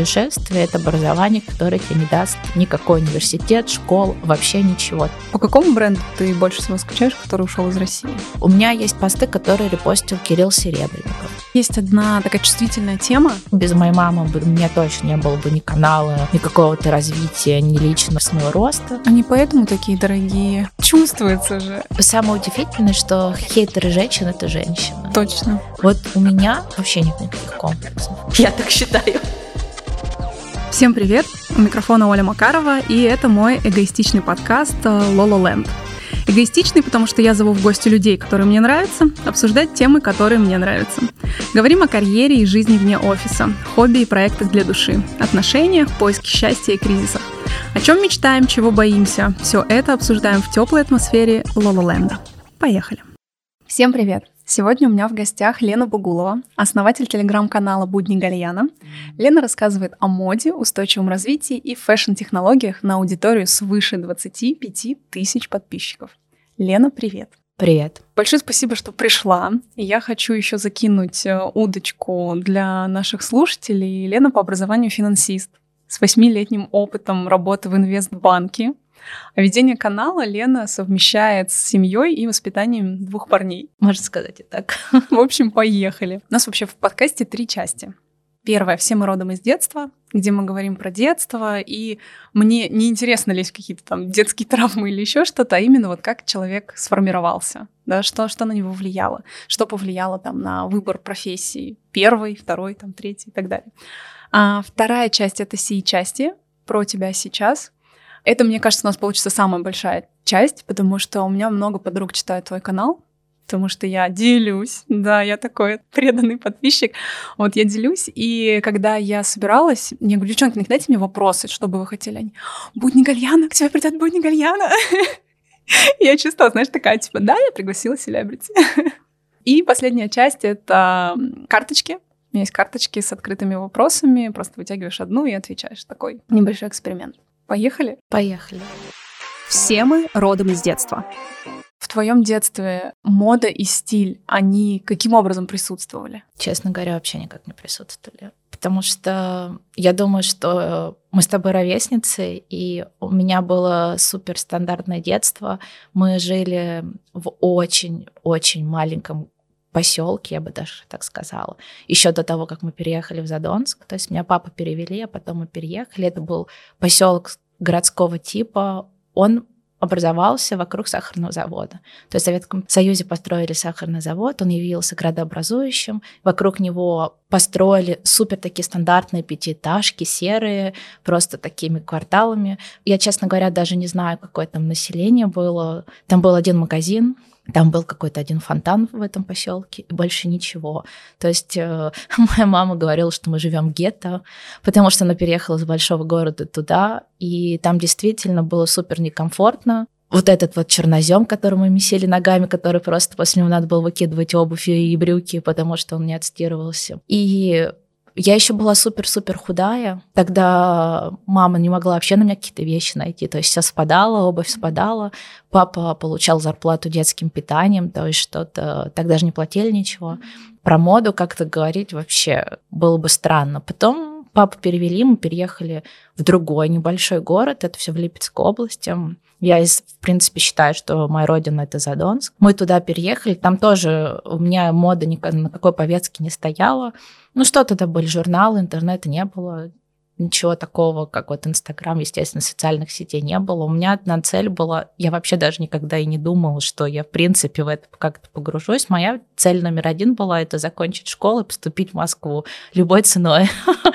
путешествие — это образование, которое тебе не даст никакой университет, школ, вообще ничего. По какому бренду ты больше всего скучаешь, который ушел из России? У меня есть посты, которые репостил Кирилл Серебренников. Есть одна такая чувствительная тема. Без моей мамы бы мне точно не было бы ни канала, ни какого-то развития, ни личностного роста. Они поэтому такие дорогие. Чувствуется же. Самое удивительное, что хейтеры женщин — это женщины. Точно. Вот у меня вообще нет никаких комплексов. Я так считаю. Всем привет! У микрофона Оля Макарова, и это мой эгоистичный подкаст «Лола Ленд». Эгоистичный, потому что я зову в гости людей, которые мне нравятся, обсуждать темы, которые мне нравятся. Говорим о карьере и жизни вне офиса, хобби и проектах для души, отношениях, поиске счастья и кризисах. О чем мечтаем, чего боимся, все это обсуждаем в теплой атмосфере Лололенда. Поехали! Всем привет! Сегодня у меня в гостях Лена Бугулова, основатель телеграм-канала «Будни Гальяна». Лена рассказывает о моде, устойчивом развитии и фэшн-технологиях на аудиторию свыше 25 тысяч подписчиков. Лена, привет! Привет. Большое спасибо, что пришла. Я хочу еще закинуть э, удочку для наших слушателей. Лена по образованию финансист с восьмилетним опытом работы в инвестбанке. А ведение канала Лена совмещает с семьей и воспитанием двух парней. Можно сказать и так. В общем, поехали. У нас вообще в подкасте три части. Первая «Все мы родом из детства», где мы говорим про детство, и мне не интересно лезть какие-то там детские травмы или еще что-то, а именно вот как человек сформировался, да, что, что на него влияло, что повлияло там на выбор профессии первой, второй, там, третьей и так далее. А вторая часть — это «Сии части», про тебя сейчас — это, мне кажется, у нас получится самая большая часть, потому что у меня много подруг читают твой канал, потому что я делюсь, да, я такой преданный подписчик, вот я делюсь, и когда я собиралась, я говорю, девчонки, не дайте мне вопросы, что бы вы хотели, они, будни Гальяна, к тебе придет будни Гальяна, я чувствовала, знаешь, такая, типа, да, я пригласила селебрити. И последняя часть — это карточки, у меня есть карточки с открытыми вопросами, просто вытягиваешь одну и отвечаешь. Такой небольшой эксперимент. Поехали? Поехали. Все мы родом из детства. В твоем детстве мода и стиль, они каким образом присутствовали? Честно говоря, вообще никак не присутствовали. Потому что я думаю, что мы с тобой ровесницы, и у меня было супер стандартное детство. Мы жили в очень-очень маленьком поселке, я бы даже так сказала, еще до того, как мы переехали в Задонск. То есть меня папа перевели, а потом мы переехали. Это был поселок городского типа. Он образовался вокруг сахарного завода. То есть в Советском Союзе построили сахарный завод, он явился градообразующим, вокруг него построили супер такие стандартные пятиэтажки, серые, просто такими кварталами. Я, честно говоря, даже не знаю, какое там население было. Там был один магазин, там был какой-то один фонтан в этом поселке, и больше ничего. То есть э, моя мама говорила, что мы живем гетто, потому что она переехала из большого города туда, и там действительно было супер некомфортно. Вот этот вот чернозем, который мы месили ногами, который просто после него надо было выкидывать обувь и брюки, потому что он не отстирывался. И я еще была супер-супер худая. Тогда мама не могла вообще на меня какие-то вещи найти. То есть все спадало, обувь спадала. Папа получал зарплату детским питанием, то есть что-то... Тогда же не платили ничего. Про моду как-то говорить вообще было бы странно. Потом папу перевели, мы переехали в другой небольшой город. Это все в Липецкой области. Я, в принципе, считаю, что моя родина — это Задонск. Мы туда переехали, там тоже у меня мода ни на какой повестке не стояла. Ну, что тогда были журналы, интернета не было ничего такого, как вот Инстаграм, естественно, социальных сетей не было. У меня одна цель была, я вообще даже никогда и не думала, что я, в принципе, в это как-то погружусь. Моя цель номер один была это закончить школу и поступить в Москву любой ценой.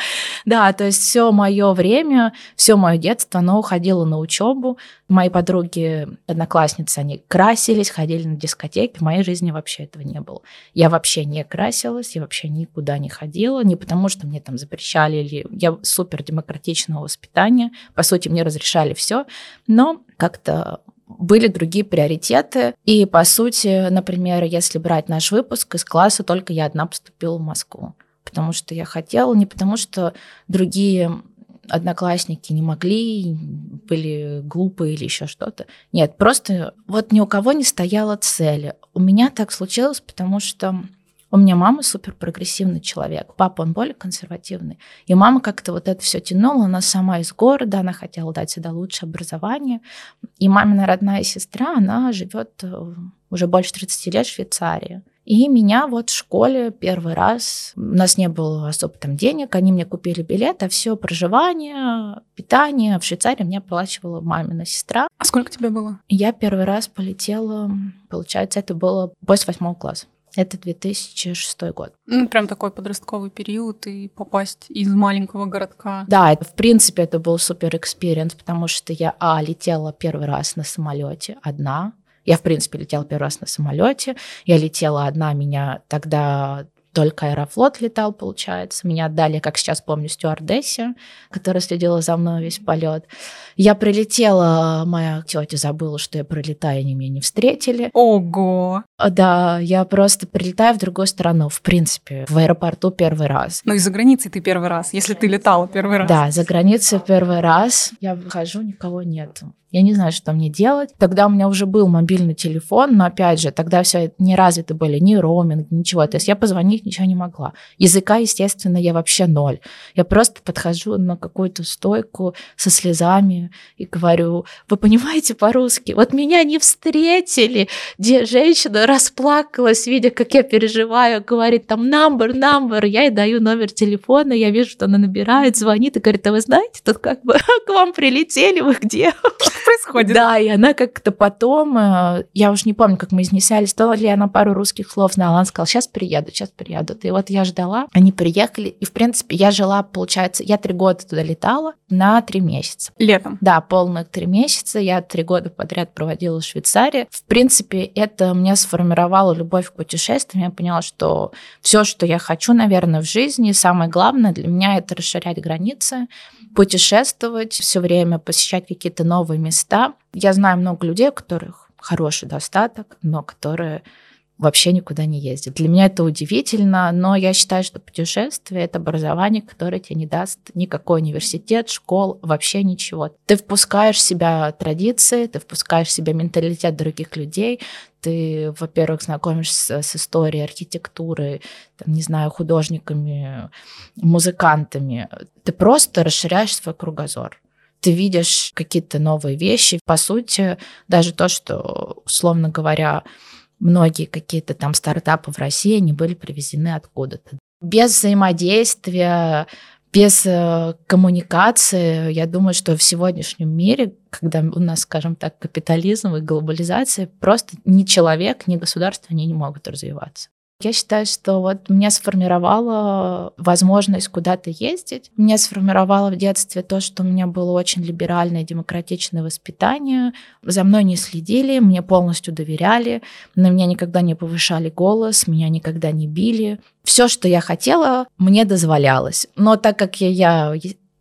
Да, то есть все мое время, все мое детство, оно уходило на учебу. Мои подруги, одноклассницы, они красились, ходили на дискотеки. В моей жизни вообще этого не было. Я вообще не красилась, я вообще никуда не ходила, не потому что мне там запрещали, или я супер супер демократичного воспитания. По сути, мне разрешали все, но как-то были другие приоритеты. И, по сути, например, если брать наш выпуск, из класса только я одна поступила в Москву. Потому что я хотела, не потому что другие одноклассники не могли, были глупые или еще что-то. Нет, просто вот ни у кого не стояла цели. У меня так случилось, потому что У меня мама супер прогрессивный человек, папа он более консервативный. И мама как-то вот это все тянула, она сама из города, она хотела дать сюда лучшее образование. И мамина родная сестра, она живет э, уже больше 30 лет в Швейцарии. И меня вот в школе первый раз, у нас не было особо там денег, они мне купили билет, а все проживание, питание в Швейцарии мне оплачивала мамина сестра. А сколько тебе было? Я первый раз полетела, получается, это было после восьмого класса. Это 2006 год. Ну, прям такой подростковый период и попасть из маленького городка. Да, это, в принципе, это был супер experience, потому что я, а, летела первый раз на самолете одна, я, в принципе, летела первый раз на самолете. Я летела одна, меня тогда только Аэрофлот летал, получается. Меня отдали, как сейчас помню, стюардессе, которая следила за мной весь полет. Я прилетела, моя тетя забыла, что я прилетаю, они меня не встретили. Ого! Да, я просто прилетаю в другую страну, в принципе, в аэропорту первый раз. Ну и за границей ты первый раз, если ты летала первый раз. Да, за границей первый раз. Я выхожу, никого нет. Я не знаю, что мне делать. Тогда у меня уже был мобильный телефон, но опять же, тогда все не развиты были, ни роуминг, ничего. То есть я позвонить ничего не могла. Языка, естественно, я вообще ноль. Я просто подхожу на какую-то стойку со слезами и говорю, вы понимаете по-русски? Вот меня не встретили. Где женщина расплакалась, видя, как я переживаю, говорит там number, number. Я ей даю номер телефона, я вижу, что она набирает, звонит и говорит, а вы знаете, тут как бы к вам прилетели, вы где? Происходит? Да, и она как-то потом, э, я уж не помню, как мы изнесялись, то ли она пару русских слов знала, она сказала, сейчас приеду, сейчас приеду. И вот я ждала, они приехали, и, в принципе, я жила, получается, я три года туда летала на три месяца. Летом? Да, полных три месяца. Я три года подряд проводила в Швейцарии. В принципе, это мне сформировало любовь к путешествиям. Я поняла, что все, что я хочу, наверное, в жизни, самое главное для меня это расширять границы, путешествовать все время, посещать какие-то новые места. Я знаю много людей, у которых хороший достаток, но которые вообще никуда не ездят. Для меня это удивительно, но я считаю, что путешествие — это образование, которое тебе не даст никакой университет, школ, вообще ничего. Ты впускаешь в себя традиции, ты впускаешь в себя менталитет других людей, ты, во-первых, знакомишься с историей архитектуры, там, не знаю, художниками, музыкантами. Ты просто расширяешь свой кругозор ты видишь какие-то новые вещи. По сути, даже то, что, условно говоря, многие какие-то там стартапы в России, они были привезены откуда-то. Без взаимодействия, без э, коммуникации, я думаю, что в сегодняшнем мире, когда у нас, скажем так, капитализм и глобализация, просто ни человек, ни государство, они не могут развиваться. Я считаю, что вот меня сформировала возможность куда-то ездить. Меня сформировало в детстве то, что у меня было очень либеральное, демократичное воспитание. За мной не следили, мне полностью доверяли, на меня никогда не повышали голос, меня никогда не били. Все, что я хотела, мне дозволялось. Но так как я, я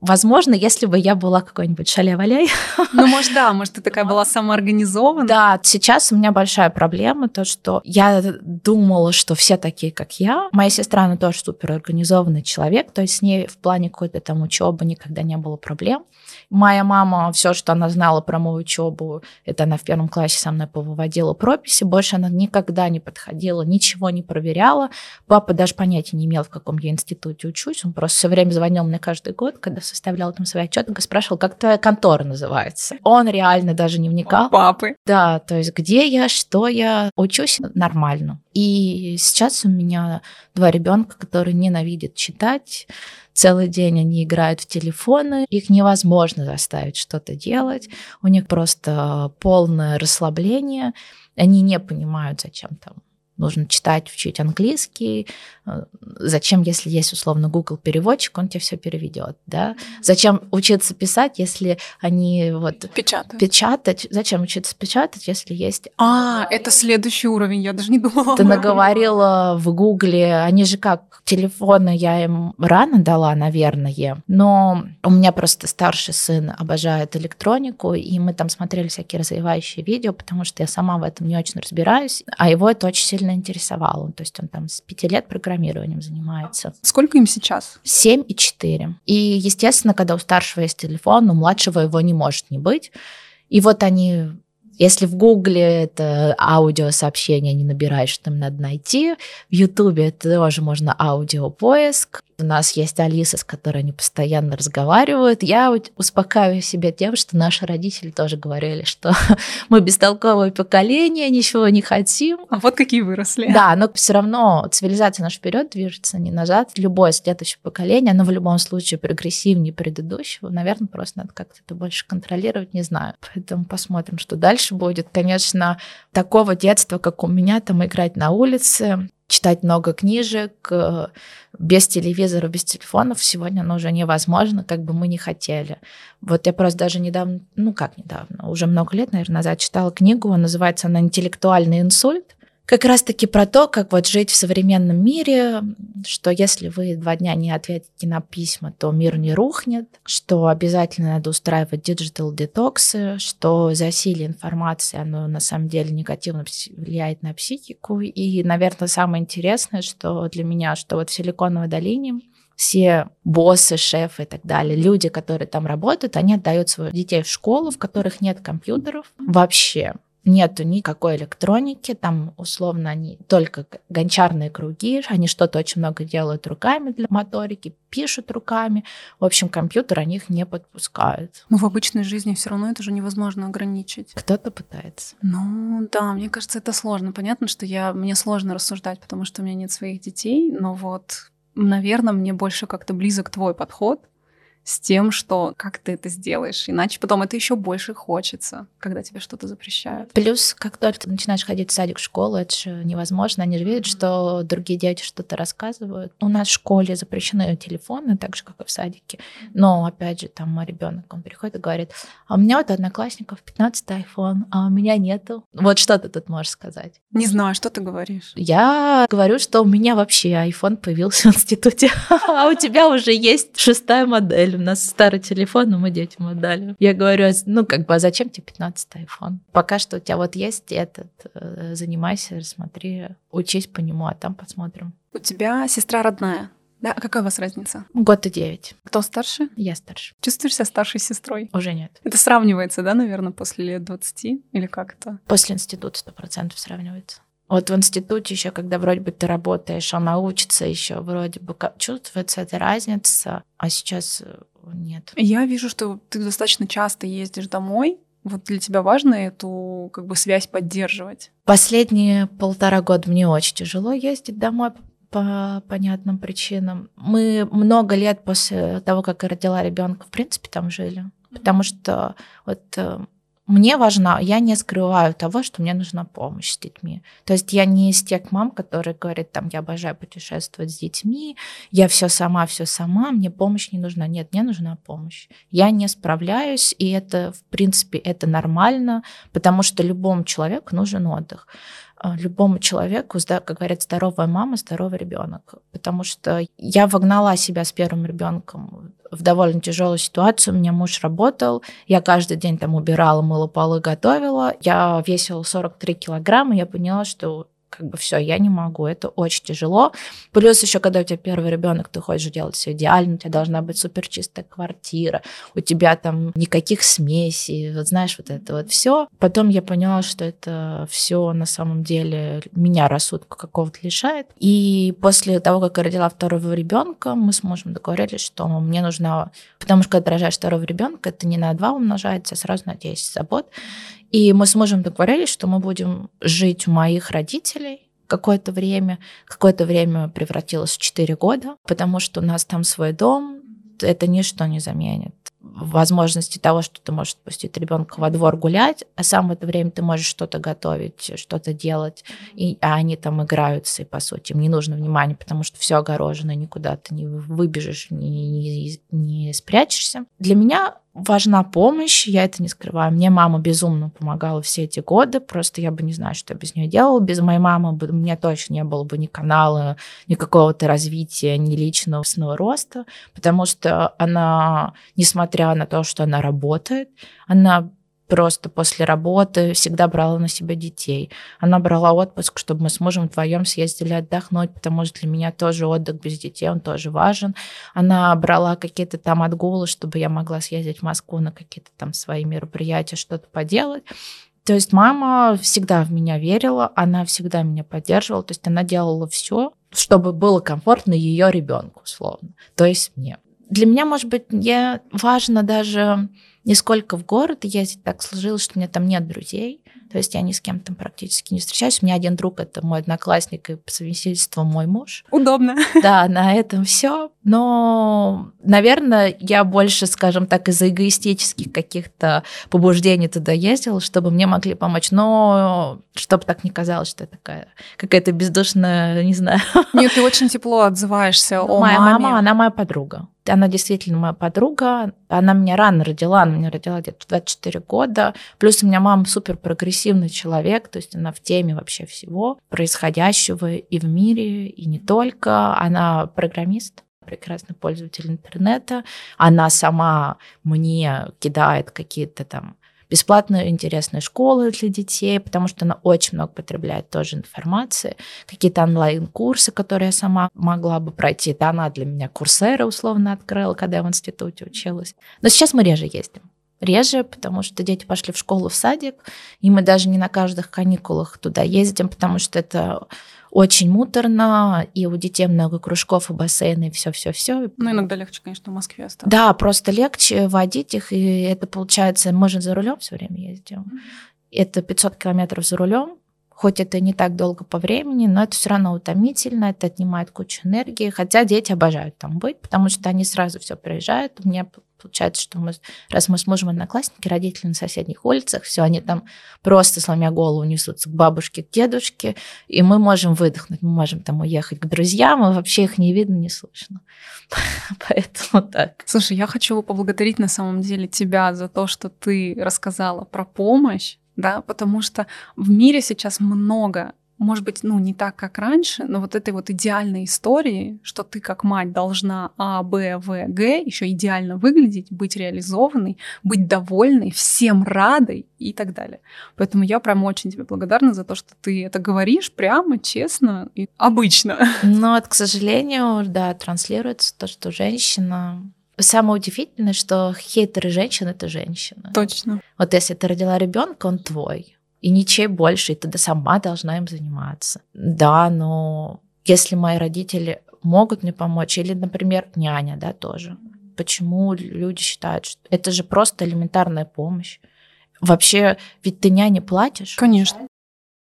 Возможно, если бы я была какой-нибудь шаля-валяй. Ну, может, да, может, ты такая была самоорганизована. Да, сейчас у меня большая проблема, то, что я думала, что все такие, как я. Моя сестра, она тоже суперорганизованный человек, то есть с ней в плане какой-то там учебы никогда не было проблем. Моя мама, все, что она знала про мою учебу, это она в первом классе со мной повыводила прописи, больше она никогда не подходила, ничего не проверяла. Папа даже понятия не имел, в каком я институте учусь, он просто все время звонил мне каждый год, когда составлял там свои отчеты, спрашивал, как твоя контора называется. Он реально даже не вникал. Папы. Да, то есть где я, что я, учусь нормально. И сейчас у меня два ребенка, которые ненавидят читать. Целый день они играют в телефоны, их невозможно заставить что-то делать, у них просто полное расслабление, они не понимают, зачем там нужно читать, учить английский. Э, зачем, если есть условно Google переводчик, он тебе все переведет, да? Зачем учиться писать, если они вот печатать? Печатать. Зачем учиться печатать, если есть? А, это следующий уровень. Я даже не думала. Ты наговорила в Гугле, они же как телефоны я им рано дала, наверное, но у меня просто старший сын обожает электронику, и мы там смотрели всякие развивающие видео, потому что я сама в этом не очень разбираюсь, а его это очень сильно сильно интересовало. То есть он там с пяти лет программированием занимается. Сколько им сейчас? Семь и четыре. И, естественно, когда у старшего есть телефон, у младшего его не может не быть. И вот они Если в Гугле это аудиосообщение не набираешь, там надо найти. В Ютубе тоже можно аудиопоиск. У нас есть Алиса, с которой они постоянно разговаривают. Я успокаиваю себя тем, что наши родители тоже говорили, что мы бестолковое поколение, ничего не хотим. А вот какие выросли. Да, но все равно цивилизация наша вперед движется, не назад. Любое следующее поколение, оно в любом случае прогрессивнее предыдущего. Наверное, просто надо как-то это больше контролировать, не знаю. Поэтому посмотрим, что дальше будет. Конечно, такого детства, как у меня, там играть на улице, читать много книжек, э, без телевизора, без телефонов сегодня оно уже невозможно, как бы мы не хотели. Вот я просто даже недавно, ну как недавно, уже много лет, наверное, назад читала книгу, называется она «Интеллектуальный инсульт» как раз-таки про то, как вот жить в современном мире, что если вы два дня не ответите на письма, то мир не рухнет, что обязательно надо устраивать digital детоксы, что засилие информации, оно на самом деле негативно влияет на психику. И, наверное, самое интересное, что для меня, что вот в Силиконовой долине все боссы, шефы и так далее, люди, которые там работают, они отдают своих детей в школу, в которых нет компьютеров вообще нету никакой электроники, там условно они только гончарные круги, они что-то очень много делают руками для моторики, пишут руками. В общем, компьютер они их не подпускают. Но в обычной жизни все равно это же невозможно ограничить. Кто-то пытается. Ну да, мне кажется, это сложно. Понятно, что я, мне сложно рассуждать, потому что у меня нет своих детей, но вот, наверное, мне больше как-то близок твой подход, с тем, что как ты это сделаешь. Иначе потом это еще больше хочется, когда тебе что-то запрещают. Плюс, как только ты начинаешь ходить в садик, в школу, это же невозможно. Они же видят, что другие дети что-то рассказывают. У нас в школе запрещены телефоны, так же, как и в садике. Но, опять же, там мой ребенок, он приходит и говорит, а у меня вот одноклассников 15 iPhone, а у меня нету. Вот что ты тут можешь сказать? Не знаю, что ты говоришь. Я говорю, что у меня вообще iPhone появился в институте, а у тебя уже есть шестая модель у нас старый телефон, но мы детям отдали. Я говорю, ну, как бы, а зачем тебе 15 iPhone? Пока что у тебя вот есть этот, э, занимайся, смотри, учись по нему, а там посмотрим. У тебя сестра родная. Да, а какая у вас разница? Год и девять. Кто старше? Я старше. Чувствуешь себя старшей сестрой? Уже нет. Это сравнивается, да, наверное, после лет 20 или как это? После института сто процентов сравнивается. Вот в институте еще, когда вроде бы ты работаешь, она учится еще, вроде бы чувствуется эта разница, а сейчас э, нет. Я вижу, что ты достаточно часто ездишь домой. Вот для тебя важно эту как бы связь поддерживать? Последние полтора года мне очень тяжело ездить домой по понятным причинам. Мы много лет после того, как я родила ребенка, в принципе, там жили. Потому что вот э, мне важна, я не скрываю того, что мне нужна помощь с детьми. То есть я не из тех мам, которые говорят, там, я обожаю путешествовать с детьми, я все сама, все сама, мне помощь не нужна. Нет, мне нужна помощь. Я не справляюсь, и это, в принципе, это нормально, потому что любому человеку нужен отдых. А, любому человеку, как говорят, здоровая мама, здоровый ребенок. Потому что я вогнала себя с первым ребенком в довольно тяжелую ситуацию. У меня муж работал, я каждый день там убирала, мыла полы, готовила. Я весила 43 килограмма, я поняла, что как бы все, я не могу, это очень тяжело. Плюс еще, когда у тебя первый ребенок, ты хочешь делать все идеально, у тебя должна быть супер чистая квартира, у тебя там никаких смесей, вот знаешь, вот это вот все. Потом я поняла, что это все на самом деле меня рассудка какого-то лишает. И после того, как я родила второго ребенка, мы с мужем договорились, что мне нужна, потому что когда рожаешь второго ребенка, это не на два умножается, а сразу на 10 забот. И мы с мужем договорились, что мы будем жить у моих родителей какое-то время. Какое-то время превратилось в 4 года, потому что у нас там свой дом, это ничто не заменит возможности того, что ты можешь отпустить ребенка во двор гулять, а сам в это время ты можешь что-то готовить, что-то делать, и, а они там играются, и по сути им не нужно внимание, потому что все огорожено, никуда ты не выбежишь, не, не, не спрячешься. Для меня важна помощь, я это не скрываю. Мне мама безумно помогала все эти годы, просто я бы не знаю, что я без нее делала. Без моей мамы бы, у меня точно не было бы ни канала, ни какого-то развития, ни личного роста, потому что она, несмотря на то, что она работает, она просто после работы всегда брала на себя детей. Она брала отпуск, чтобы мы с мужем вдвоем съездили отдохнуть, потому что для меня тоже отдых без детей, он тоже важен. Она брала какие-то там отгулы, чтобы я могла съездить в Москву на какие-то там свои мероприятия, что-то поделать. То есть мама всегда в меня верила, она всегда меня поддерживала, то есть она делала все, чтобы было комфортно ее ребенку, условно, то есть мне. Для меня, может быть, не важно даже не сколько в город ездить, так сложилось, что у меня там нет друзей, то есть я ни с кем там практически не встречаюсь. У меня один друг это мой одноклассник и по совместительству мой муж. Удобно. Да, на этом все. Но, наверное, я больше, скажем так, из-за эгоистических каких-то побуждений туда ездила, чтобы мне могли помочь. Но чтобы так не казалось, что я такая какая-то бездушная, не знаю. Нет, ты очень тепло отзываешься о моя маме. мама, она моя подруга. Она действительно моя подруга. Она меня рано родила, она меня родила где-то в 24 года. Плюс у меня мама супер прогрессивный человек, то есть она в теме вообще всего происходящего и в мире, и не только. Она программист прекрасный пользователь интернета. Она сама мне кидает какие-то там бесплатные интересные школы для детей, потому что она очень много потребляет тоже информации, какие-то онлайн-курсы, которые я сама могла бы пройти. Это она для меня курсеры условно открыла, когда я в институте училась. Но сейчас мы реже ездим реже, потому что дети пошли в школу, в садик, и мы даже не на каждых каникулах туда ездим, потому что это очень муторно, и у детей много кружков и бассейны, и все-все-все. Ну, иногда легче, конечно, в Москве остаться. Да, просто легче водить их, и это получается, мы же за рулем все время ездим. Это 500 километров за рулем, хоть это не так долго по времени, но это все равно утомительно, это отнимает кучу энергии, хотя дети обожают там быть, потому что они сразу все приезжают. У меня получается, что мы, раз мы с мужем одноклассники, родители на соседних улицах, все, они там просто, сломя голову, несутся к бабушке, к дедушке, и мы можем выдохнуть, мы можем там уехать к друзьям, и вообще их не видно, не слышно. Поэтому так. Слушай, я хочу поблагодарить на самом деле тебя за то, что ты рассказала про помощь, да, потому что в мире сейчас много может быть, ну, не так, как раньше, но вот этой вот идеальной истории, что ты как мать должна А, Б, В, Г еще идеально выглядеть, быть реализованной, быть довольной, всем радой и так далее. Поэтому я прям очень тебе благодарна за то, что ты это говоришь прямо, честно и обычно. Но, к сожалению, да, транслируется то, что женщина Самое удивительное, что хейтеры женщин это женщины. Точно. Вот если ты родила ребенка, он твой и ничей больше, и ты сама должна им заниматься. Да, но если мои родители могут мне помочь, или, например, няня, да, тоже. Почему люди считают, что это же просто элементарная помощь? Вообще, ведь ты няне платишь. Конечно.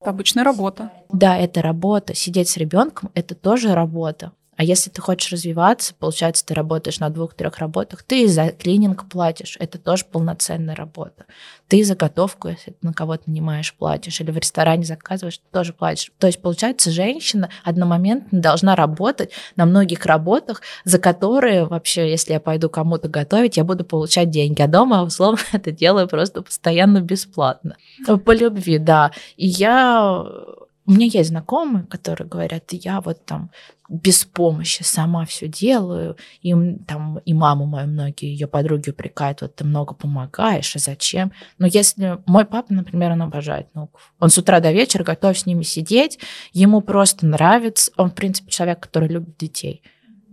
Это обычная работа. Да, это работа. Сидеть с ребенком это тоже работа. А если ты хочешь развиваться, получается, ты работаешь на двух-трех работах, ты за клининг платишь, это тоже полноценная работа. Ты за готовку, если ты на кого-то нанимаешь, платишь, или в ресторане заказываешь, ты тоже платишь. То есть, получается, женщина одномоментно должна работать на многих работах, за которые вообще, если я пойду кому-то готовить, я буду получать деньги, а дома, условно, это делаю просто постоянно бесплатно. По любви, да. И я у меня есть знакомые, которые говорят, я вот там без помощи сама все делаю, и там и маму мою многие ее подруги упрекают, вот ты много помогаешь, а зачем? Но если мой папа, например, он обожает внуков, он с утра до вечера готов с ними сидеть, ему просто нравится, он в принципе человек, который любит детей.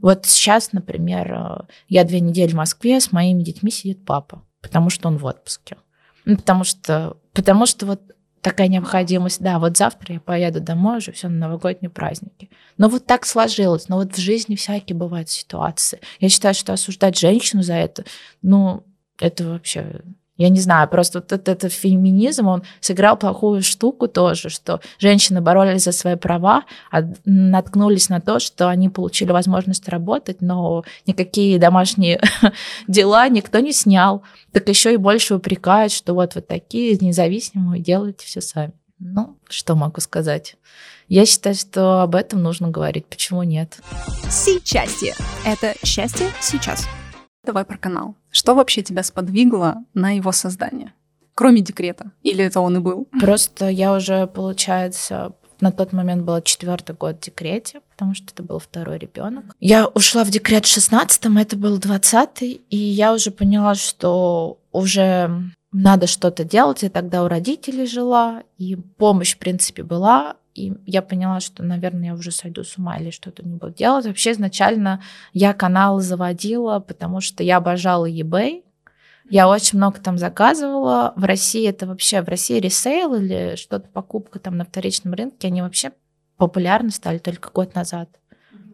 Вот сейчас, например, э, я две недели в Москве, с моими детьми сидит папа, потому что он в отпуске. Ну, потому что, потому что вот такая необходимость, да, вот завтра я поеду домой уже, все на новогодние праздники. Но вот так сложилось, но вот в жизни всякие бывают ситуации. Я считаю, что осуждать женщину за это, ну, это вообще я не знаю, просто вот этот, этот феминизм, он сыграл плохую штуку тоже, что женщины боролись за свои права, а наткнулись на то, что они получили возможность работать, но никакие домашние дела никто не снял. Так еще и больше упрекают, что вот вы такие независимые, делаете все сами. Ну, что могу сказать? Я считаю, что об этом нужно говорить. Почему нет? Сейчас. Это счастье сейчас. Давай про канал. Что вообще тебя сподвигло на его создание? Кроме декрета? Или это он и был? Просто я уже, получается, на тот момент было четвертый год в декрете, потому что это был второй ребенок. Я ушла в декрет в 16-м, это был 20-й, и я уже поняла, что уже надо что-то делать. Я тогда у родителей жила, и помощь, в принципе, была. И я поняла, что, наверное, я уже сойду с ума или что-то не буду делать. Вообще, изначально я канал заводила, потому что я обожала eBay. Я очень много там заказывала. В России это вообще, в России ресейл или что-то покупка там на вторичном рынке, они вообще популярны стали только год назад.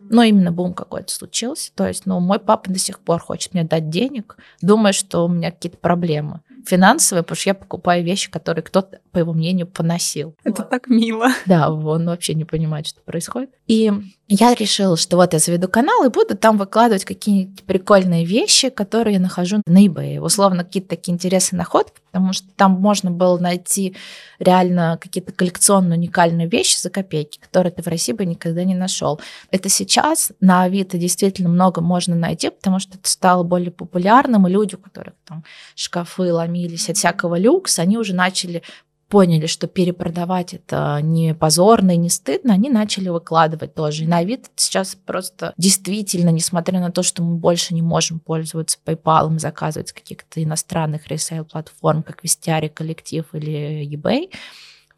Но именно бум какой-то случился. То есть, ну, мой папа до сих пор хочет мне дать денег, думая, что у меня какие-то проблемы финансовые, потому что я покупаю вещи, которые кто-то, по его мнению, поносил. Это вот. так мило. Да, он вообще не понимает, что происходит. И я решила, что вот я заведу канал и буду там выкладывать какие-нибудь прикольные вещи, которые я нахожу на eBay. Условно, какие-то такие интересные находки, потому что там можно было найти реально какие-то коллекционные уникальные вещи за копейки, которые ты в России бы никогда не нашел. Это сейчас на Авито действительно много можно найти, потому что это стало более популярным, и люди, у которых там шкафы ломились от всякого люкса, они уже начали поняли, что перепродавать это не позорно и не стыдно, они начали выкладывать тоже. И на вид сейчас просто действительно, несмотря на то, что мы больше не можем пользоваться PayPal, заказывать с каких-то иностранных ресейл-платформ, как Вестиари, Коллектив или eBay,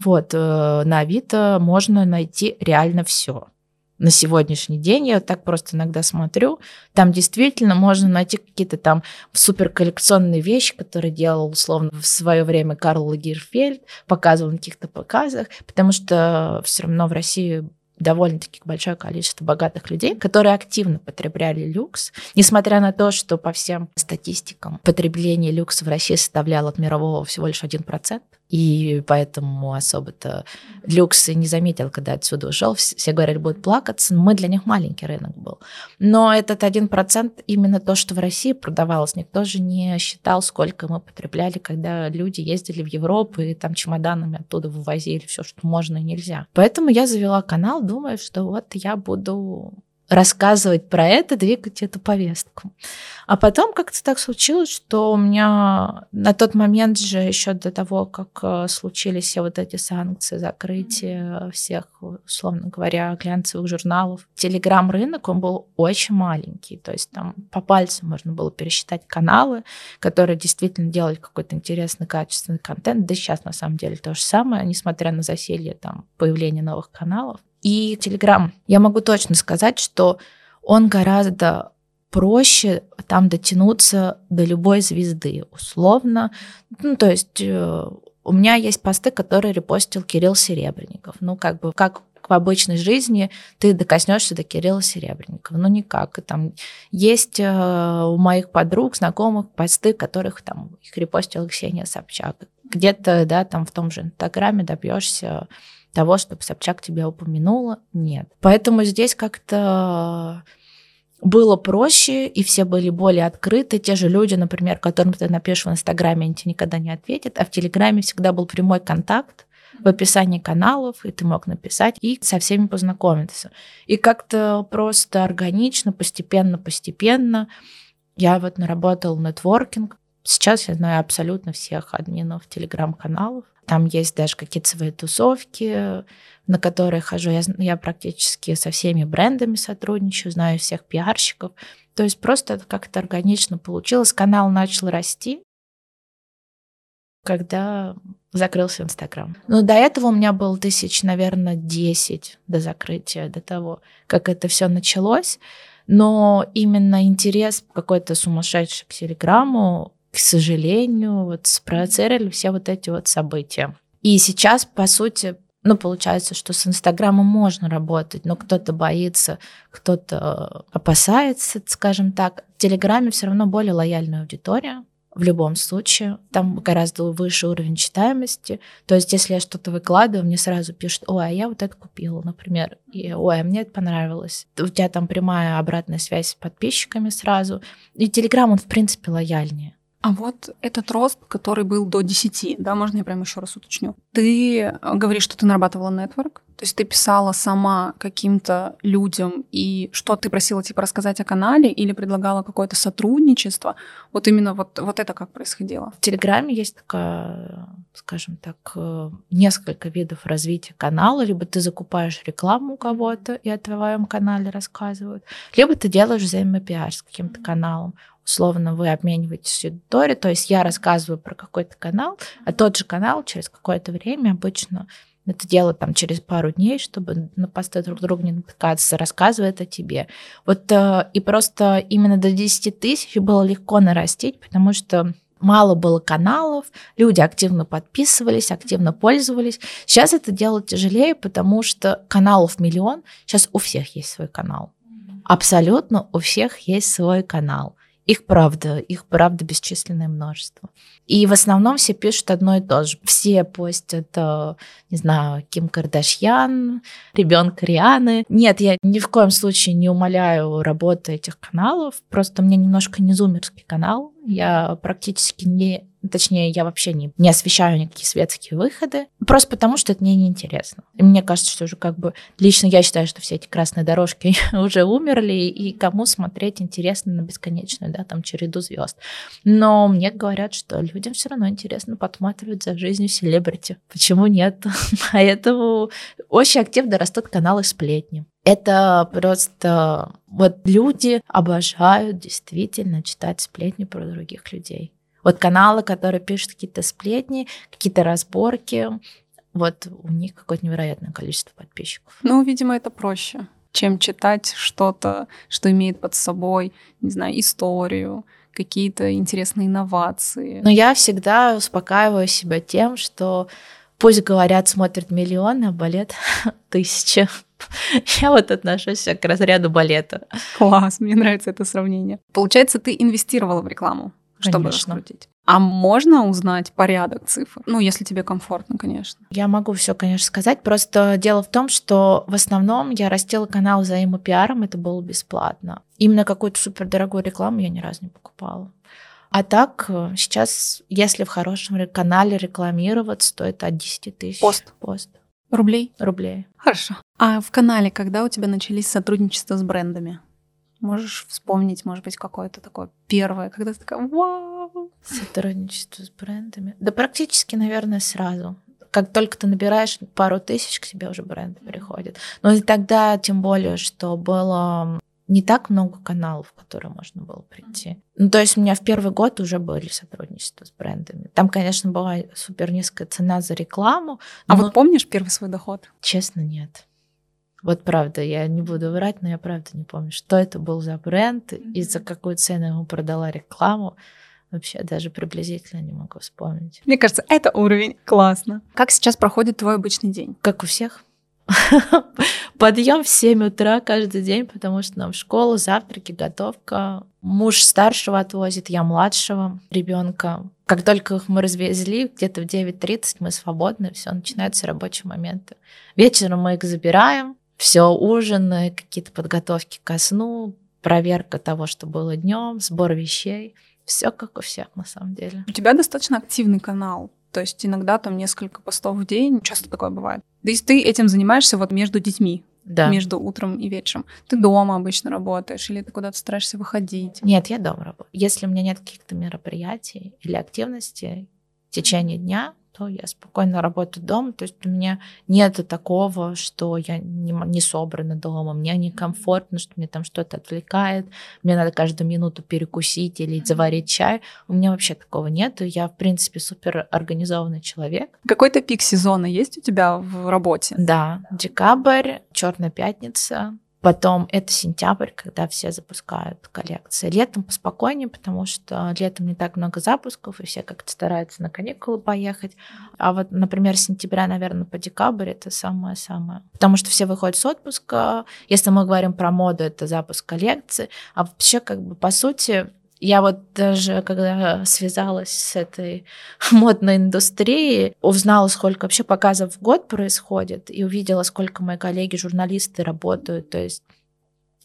вот, э, на Авито можно найти реально все на сегодняшний день. Я так просто иногда смотрю. Там действительно можно найти какие-то там супер коллекционные вещи, которые делал условно в свое время Карл Лагерфельд, показывал на каких-то показах, потому что все равно в России довольно-таки большое количество богатых людей, которые активно потребляли люкс, несмотря на то, что по всем статистикам потребление люкса в России составляло от мирового всего лишь 1% и поэтому особо-то люкс и не заметил, когда отсюда ушел. Все говорили, будет плакаться. Мы для них маленький рынок был. Но этот один процент именно то, что в России продавалось. Никто же не считал, сколько мы потребляли, когда люди ездили в Европу и там чемоданами оттуда вывозили все, что можно и нельзя. Поэтому я завела канал, думаю, что вот я буду рассказывать про это, двигать эту повестку. А потом как-то так случилось, что у меня на тот момент же еще до того, как э, случились все вот эти санкции, закрытие всех, условно говоря, глянцевых журналов, телеграм-рынок, он был очень маленький. То есть там по пальцам можно было пересчитать каналы, которые действительно делали какой-то интересный, качественный контент. Да сейчас на самом деле то же самое, несмотря на засилье там появление новых каналов. И Telegram, я могу точно сказать, что он гораздо проще там дотянуться до любой звезды, условно. Ну, то есть э, у меня есть посты, которые репостил Кирилл Серебренников. Ну, как бы, как в обычной жизни ты докоснешься до Кирилла Серебренникова. Ну, никак. И там есть э, у моих подруг, знакомых посты, которых там их репостила Ксения Собчак. Где-то, да, там в том же Инстаграме добьешься того, чтобы Собчак тебя упомянула, нет. Поэтому здесь как-то было проще, и все были более открыты. Те же люди, например, которым ты напишешь в Инстаграме, они тебе никогда не ответят, а в Телеграме всегда был прямой контакт в описании каналов, и ты мог написать и со всеми познакомиться. И как-то просто органично, постепенно, постепенно я вот наработал нетворкинг. Сейчас я знаю абсолютно всех админов телеграм-каналов. Там есть даже какие-то свои тусовки, на которые хожу. Я, я практически со всеми брендами сотрудничаю, знаю всех пиарщиков. То есть просто это как-то органично получилось. Канал начал расти, когда закрылся Инстаграм. Но до этого у меня было тысяч, наверное, 10 до закрытия, до того, как это все началось. Но именно интерес какой-то сумасшедший к Телеграму к сожалению, вот спроецировали все вот эти вот события. И сейчас, по сути, ну, получается, что с Инстаграмом можно работать, но кто-то боится, кто-то опасается, скажем так. В Телеграме все равно более лояльная аудитория, в любом случае. Там гораздо выше уровень читаемости. То есть, если я что-то выкладываю, мне сразу пишут, ой, а я вот это купила, например. И, ой, а мне это понравилось. У тебя там прямая обратная связь с подписчиками сразу. И Телеграм, он, в принципе, лояльнее. А вот этот рост, который был до 10, да, можно я прямо еще раз уточню? Ты э, говоришь, что ты нарабатывала нетворк, то есть ты писала сама каким-то людям, и что ты просила типа рассказать о канале или предлагала какое-то сотрудничество? Вот именно вот, вот это как происходило? В Телеграме есть такая, скажем так, э, несколько видов развития канала. Либо ты закупаешь рекламу у кого-то и о твоем канале рассказывают, либо ты делаешь взаимопиар с каким-то каналом условно вы обмениваетесь аудиторией, то есть я рассказываю про какой-то канал, а тот же канал через какое-то время обычно это делают там через пару дней, чтобы на посты друг другу не натыкаться, рассказывает о тебе. Вот э, и просто именно до 10 тысяч было легко нарастить, потому что мало было каналов, люди активно подписывались, активно пользовались. Сейчас это делать тяжелее, потому что каналов миллион, сейчас у всех есть свой канал. Абсолютно у всех есть свой канал. Их правда, их правда бесчисленное множество. И в основном все пишут одно и то же. Все постят, э, не знаю, Ким Кардашьян, ребенка Рианы. Нет, я ни в коем случае не умоляю работы этих каналов. Просто у меня немножко не зумерский канал. Я практически не Точнее, я вообще не, не освещаю никакие светские выходы, просто потому что это мне неинтересно. И мне кажется, что уже как бы лично я считаю, что все эти красные дорожки уже умерли, и кому смотреть интересно на бесконечную, да, там, череду звезд. Но мне говорят, что людям все равно интересно подсматривать за жизнью селебрити. Почему нет? Поэтому очень активно растут каналы сплетни. Это просто вот люди обожают действительно читать сплетни про других людей. Вот каналы, которые пишут какие-то сплетни, какие-то разборки, вот у них какое-то невероятное количество подписчиков. Ну, видимо, это проще, чем читать что-то, что имеет под собой, не знаю, историю, какие-то интересные инновации. Но я всегда успокаиваю себя тем, что пусть говорят, смотрят миллионы, а балет тысячи. Я вот отношусь к разряду балета. Класс, мне нравится это сравнение. Получается, ты инвестировала в рекламу? чтобы конечно. раскрутить. А можно узнать порядок цифр? Ну, если тебе комфортно, конечно. Я могу все, конечно, сказать. Просто дело в том, что в основном я растила канал взаимопиаром, это было бесплатно. Именно какую-то супердорогую рекламу я ни разу не покупала. А так, э, сейчас, если в хорошем канале рекламировать, стоит от 10 тысяч. Пост. Пост. Рублей? Рублей. Хорошо. А в канале, когда у тебя начались сотрудничества с брендами? Можешь вспомнить, может быть, какое-то такое первое, когда ты такая «Вау!» Сотрудничество с брендами? Да практически, наверное, сразу. Как только ты набираешь пару тысяч, к тебе уже бренды приходят. Но и тогда, тем более, что было не так много каналов, в которые можно было прийти. Ну, то есть у меня в первый год уже были сотрудничества с брендами. Там, конечно, была супер низкая цена за рекламу. А вот помнишь первый свой доход? Честно, нет. Вот правда, я не буду врать, но я правда не помню, что это был за бренд и за какую цену ему продала рекламу. Вообще даже приблизительно не могу вспомнить. Мне кажется, это уровень. Классно. Как сейчас проходит твой обычный день? Как у всех. Подъем в 7 утра каждый день, потому что нам в школу, завтраки, готовка. Муж старшего отвозит, я младшего ребенка. Как только их мы развезли, где-то в 9.30 мы свободны, все, начинаются рабочие моменты. Вечером мы их забираем, все ужины, какие-то подготовки ко сну, проверка того, что было днем, сбор вещей. Все как у всех на самом деле. У тебя достаточно активный канал. То есть иногда там несколько постов в день, часто такое бывает. То есть ты этим занимаешься вот между детьми, да. между утром и вечером. Ты дома обычно работаешь или ты куда-то стараешься выходить? Нет, я дома работаю. Если у меня нет каких-то мероприятий или активностей в течение дня, то я спокойно работаю дома. То есть у меня нет такого, что я не, не собрана дома, мне некомфортно, что мне там что-то отвлекает, мне надо каждую минуту перекусить или заварить чай. У меня вообще такого нет. Я, в принципе, супер организованный человек. Какой-то пик сезона есть у тебя в работе? Да, декабрь, Черная пятница, Потом это сентябрь, когда все запускают коллекции. Летом поспокойнее, потому что летом не так много запусков, и все как-то стараются на каникулы поехать. А вот, например, с сентября, наверное, по декабрь это самое-самое. Потому что все выходят с отпуска. Если мы говорим про моду, это запуск коллекции. А вообще, как бы, по сути, я вот даже, когда связалась с этой модной индустрией, узнала, сколько вообще показов в год происходит, и увидела, сколько мои коллеги, журналисты работают. То есть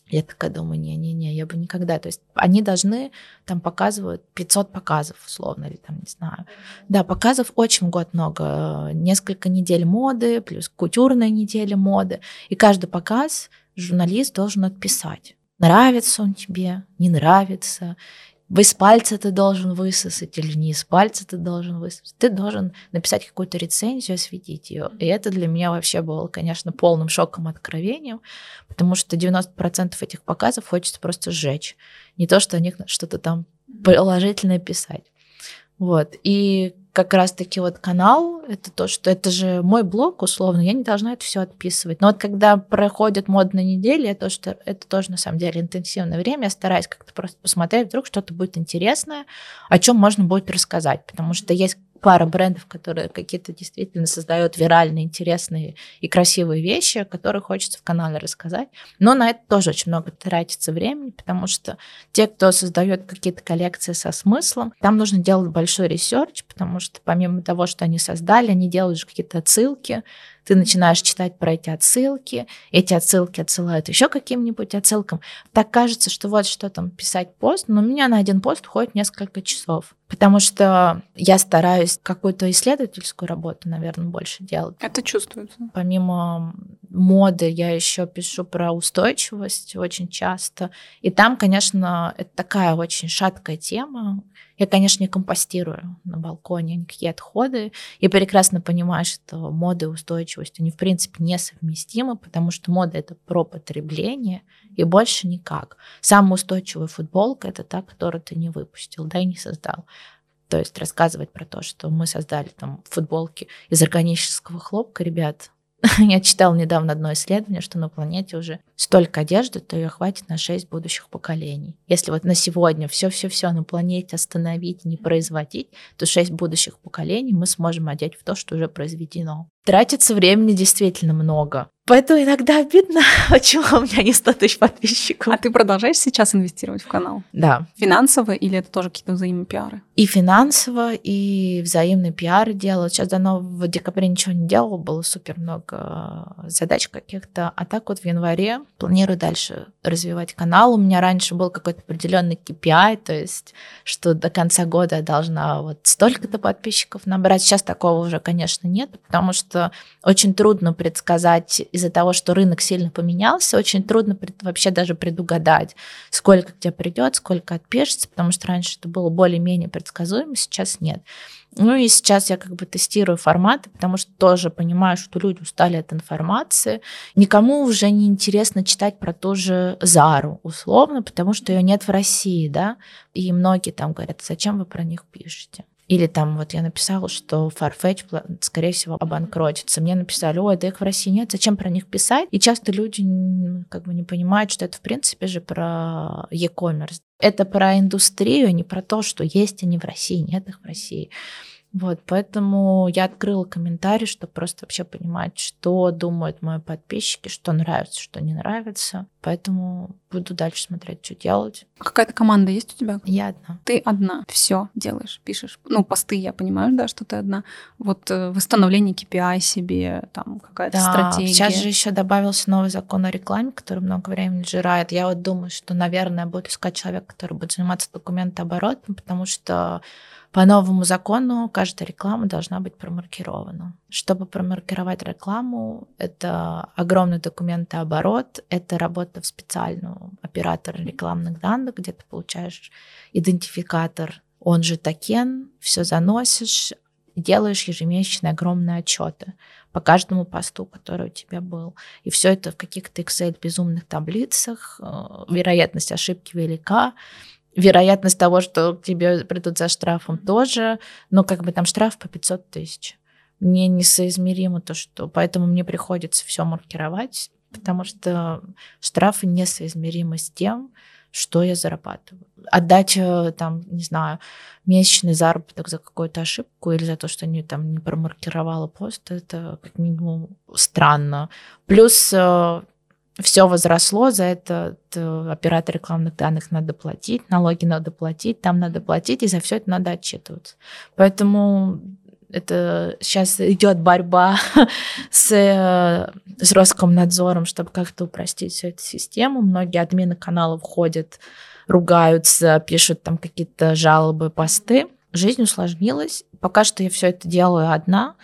я такая думаю, не-не-не, я бы никогда. То есть они должны, там показывают 500 показов, условно, или там, не знаю. Да, показов очень год много. Несколько недель моды, плюс кутюрная неделя моды. И каждый показ журналист должен отписать. Нравится он тебе, не нравится. Из пальца ты должен высосать или не из пальца ты должен высосать. Ты должен написать какую-то рецензию, осветить ее. И это для меня вообще было, конечно, полным шоком, откровением, потому что 90% этих показов хочется просто сжечь. Не то, что о них что-то там положительное писать. Вот. И как раз-таки вот канал, это то, что это же мой блог, условно, я не должна это все отписывать. Но вот когда проходят модные недели, это, то, что, это тоже на самом деле интенсивное время, я стараюсь как-то просто посмотреть, вдруг что-то будет интересное, о чем можно будет рассказать, потому что есть пара брендов, которые какие-то действительно создают виральные, интересные и красивые вещи, о которых хочется в канале рассказать. Но на это тоже очень много тратится времени, потому что те, кто создает какие-то коллекции со смыслом, там нужно делать большой research, потому что помимо того, что они создали, они делают же какие-то отсылки, ты начинаешь читать про эти отсылки, эти отсылки отсылают еще каким-нибудь отсылкам. Так кажется, что вот что там писать пост, но у меня на один пост уходит несколько часов, потому что я стараюсь какую-то исследовательскую работу, наверное, больше делать. Это чувствуется. Помимо моды я еще пишу про устойчивость очень часто. И там, конечно, это такая очень шаткая тема, я, конечно, не компостирую на балконе никакие отходы. Я прекрасно понимаю, что мода и устойчивость, они, в принципе, несовместимы, потому что мода — это про потребление, и больше никак. Самая устойчивая футболка — это та, которую ты не выпустил, да, и не создал. То есть рассказывать про то, что мы создали там футболки из органического хлопка, ребят, Я читал недавно одно исследование, что на планете уже столько одежды, то ее хватит на 6 будущих поколений. Если вот на сегодня все-все-все на планете остановить, не производить, то 6 будущих поколений мы сможем одеть в то, что уже произведено. Тратится времени действительно много. Поэтому иногда обидно, почему у меня не 100 тысяч подписчиков. А ты продолжаешь сейчас инвестировать в канал? Да. Финансово или это тоже какие-то взаимные пиары? И финансово, и взаимные пиары делала. Сейчас давно в декабре ничего не делала, было супер много задач каких-то. А так вот в январе планирую дальше развивать канал. У меня раньше был какой-то определенный KPI, то есть что до конца года я должна вот столько-то подписчиков набрать. Сейчас такого уже, конечно, нет, потому что очень трудно предсказать из-за того, что рынок сильно поменялся, очень трудно вообще даже предугадать, сколько к тебе придет, сколько отпишется, потому что раньше это было более-менее предсказуемо, сейчас нет. Ну и сейчас я как бы тестирую форматы, потому что тоже понимаю, что люди устали от информации. Никому уже не интересно читать про ту же Зару, условно, потому что ее нет в России, да, и многие там говорят, зачем вы про них пишете? Или там вот я написала, что Farfetch, скорее всего, обанкротится. Мне написали, ой, да их в России нет, зачем про них писать? И часто люди как бы не понимают, что это в принципе же про e-commerce. Это про индустрию, а не про то, что есть они в России, нет их в России. Вот, поэтому я открыла комментарий, чтобы просто вообще понимать, что думают мои подписчики, что нравится, что не нравится. Поэтому буду дальше смотреть, что делать. А какая-то команда есть у тебя? Я одна. Ты одна. Все делаешь, пишешь. Ну, посты я понимаю, да, что ты одна. Вот э, восстановление KPI себе, там какая-то да, стратегия. Сейчас же еще добавился новый закон о рекламе, который много времени жирает. Я вот думаю, что, наверное, буду искать человека, который будет заниматься документооборотом, потому что по новому закону каждая реклама должна быть промаркирована. Чтобы промаркировать рекламу, это огромный документооборот, это работа в специальную оператора рекламных данных, где ты получаешь идентификатор, он же токен, все заносишь, делаешь ежемесячные огромные отчеты по каждому посту, который у тебя был. И все это в каких-то Excel безумных таблицах, э, вероятность ошибки велика вероятность того, что к тебе придут за штрафом тоже, но как бы там штраф по 500 тысяч. Мне несоизмеримо то, что... Поэтому мне приходится все маркировать, потому что штрафы несоизмеримы с тем, что я зарабатываю. Отдать, э, там, не знаю, месячный заработок за какую-то ошибку или за то, что они там не промаркировала пост, это как минимум странно. Плюс э, все возросло, за это оператор рекламных данных надо платить, налоги надо платить, там надо платить, и за все это надо отчитываться. Поэтому это сейчас идет борьба с, с Роскомнадзором, чтобы как-то упростить всю эту систему. Многие админы каналов ходят, ругаются, пишут там какие-то жалобы, посты. Жизнь усложнилась. Пока что я все это делаю одна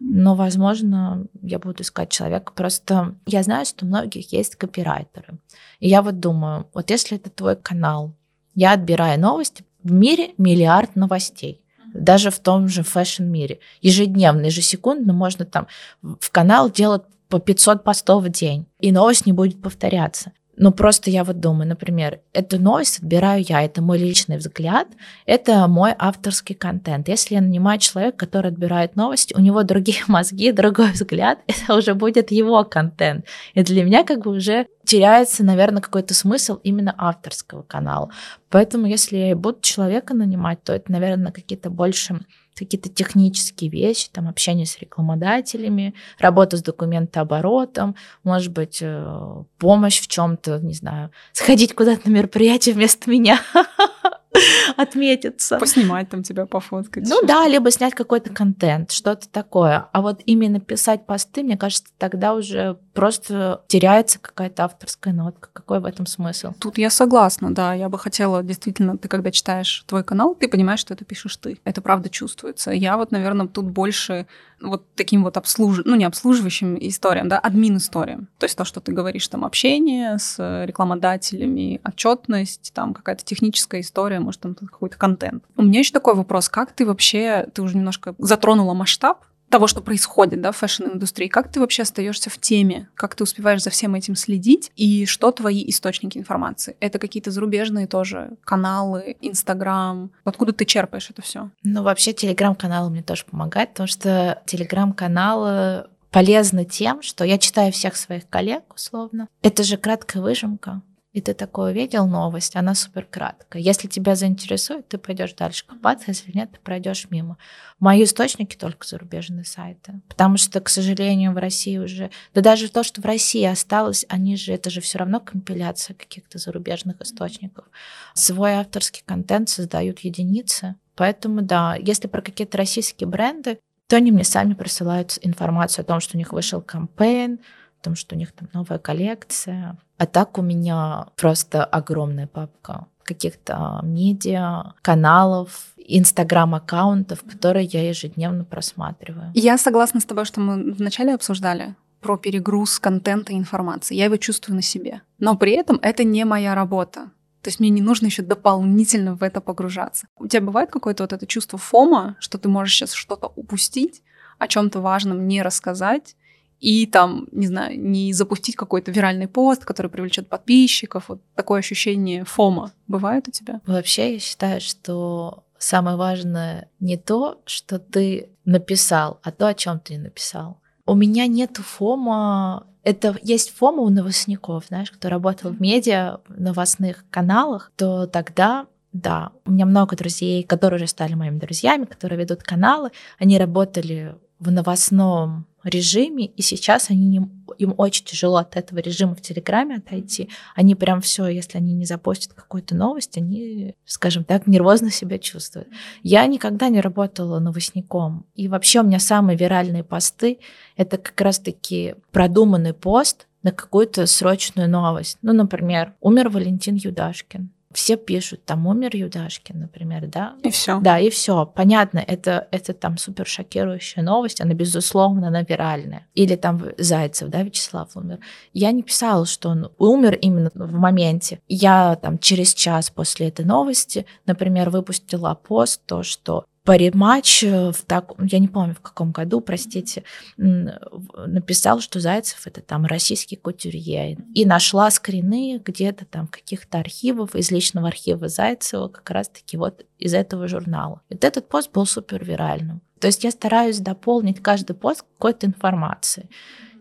но, возможно, я буду искать человека. Просто я знаю, что у многих есть копирайтеры. И я вот думаю, вот если это твой канал, я отбираю новости, в мире миллиард новостей. Даже в том же фэшн-мире. Ежедневно, ежесекундно можно там в канал делать по 500 постов в день, и новость не будет повторяться. Ну, просто я вот думаю, например, эту новость отбираю я, это мой личный взгляд, это мой авторский контент. Если я нанимаю человека, который отбирает новости, у него другие мозги, другой взгляд, это уже будет его контент. И для меня как бы уже теряется, наверное, какой-то смысл именно авторского канала. Поэтому, если я буду человека нанимать, то это, наверное, какие-то больше какие-то технические вещи, там общение с рекламодателями, работа с документооборотом, может быть, э, помощь в чем-то, не знаю, сходить куда-то на мероприятие вместо меня. отметиться. Поснимать там тебя, пофоткать. Ну да, либо снять какой-то контент, что-то такое. А вот именно писать посты, мне кажется, тогда уже просто теряется какая-то авторская нотка. Какой в этом смысл? Тут я согласна, да. Я бы хотела, действительно, ты когда читаешь твой канал, ты понимаешь, что это пишешь ты. Это правда чувствуется. Я вот, наверное, тут больше вот таким вот обслуж... ну не обслуживающим историям, да, админ историям. То есть то, что ты говоришь, там общение с рекламодателями, отчетность, там какая-то техническая история, может, там какой-то контент. У меня еще такой вопрос, как ты вообще, ты уже немножко затронула масштаб того, что происходит да, в fashion-индустрии. Как ты вообще остаешься в теме? Как ты успеваешь за всем этим следить? И что твои источники информации? Это какие-то зарубежные тоже каналы, Инстаграм? Откуда ты черпаешь это все? Ну, вообще, телеграм-каналы мне тоже помогают, потому что телеграм-каналы полезны тем, что я читаю всех своих коллег, условно. Это же краткая выжимка и ты такое увидел новость, она супер краткая. Если тебя заинтересует, ты пойдешь дальше копаться, если нет, ты пройдешь мимо. Мои источники только зарубежные сайты, потому что, к сожалению, в России уже, да даже то, что в России осталось, они же, это же все равно компиляция каких-то зарубежных источников. Свой авторский контент создают единицы, поэтому да, если про какие-то российские бренды, то они мне сами присылают информацию о том, что у них вышел кампейн, о том, что у них там новая коллекция, а так у меня просто огромная папка каких-то медиа, каналов, инстаграм-аккаунтов, которые я ежедневно просматриваю. Я согласна с тобой, что мы вначале обсуждали про перегруз контента и информации. Я его чувствую на себе. Но при этом это не моя работа. То есть мне не нужно еще дополнительно в это погружаться. У тебя бывает какое-то вот это чувство фома, что ты можешь сейчас что-то упустить, о чем-то важном не рассказать, и там, не знаю, не запустить какой-то виральный пост, который привлечет подписчиков. Вот такое ощущение фома бывает у тебя? Вообще, я считаю, что самое важное не то, что ты написал, а то, о чем ты написал. У меня нет фома это есть фома у новостников, знаешь, кто работал в медиа, в новостных каналах, то тогда да, у меня много друзей, которые уже стали моими друзьями, которые ведут каналы. Они работали в новостном режиме, и сейчас они не, им очень тяжело от этого режима в Телеграме отойти. Они прям все, если они не запостят какую-то новость, они, скажем так, нервозно себя чувствуют. Я никогда не работала новостником, и вообще у меня самые виральные посты — это как раз-таки продуманный пост на какую-то срочную новость. Ну, например, умер Валентин Юдашкин все пишут, там умер Юдашкин, например, да? И все. Да, и все. Понятно, это, это там супер шокирующая новость, она, безусловно, она виральная. Или там Зайцев, да, Вячеслав умер. Я не писала, что он умер именно в моменте. Я там через час после этой новости, например, выпустила пост, то, что париматч э, в так, я не помню в каком году, простите, написал, что Зайцев это там российский кутюрье. И нашла скрины где-то там каких-то архивов, из личного архива Зайцева, как раз-таки вот из этого журнала. Вот этот пост был супер виральным. То есть я стараюсь дополнить каждый пост какой-то информацией.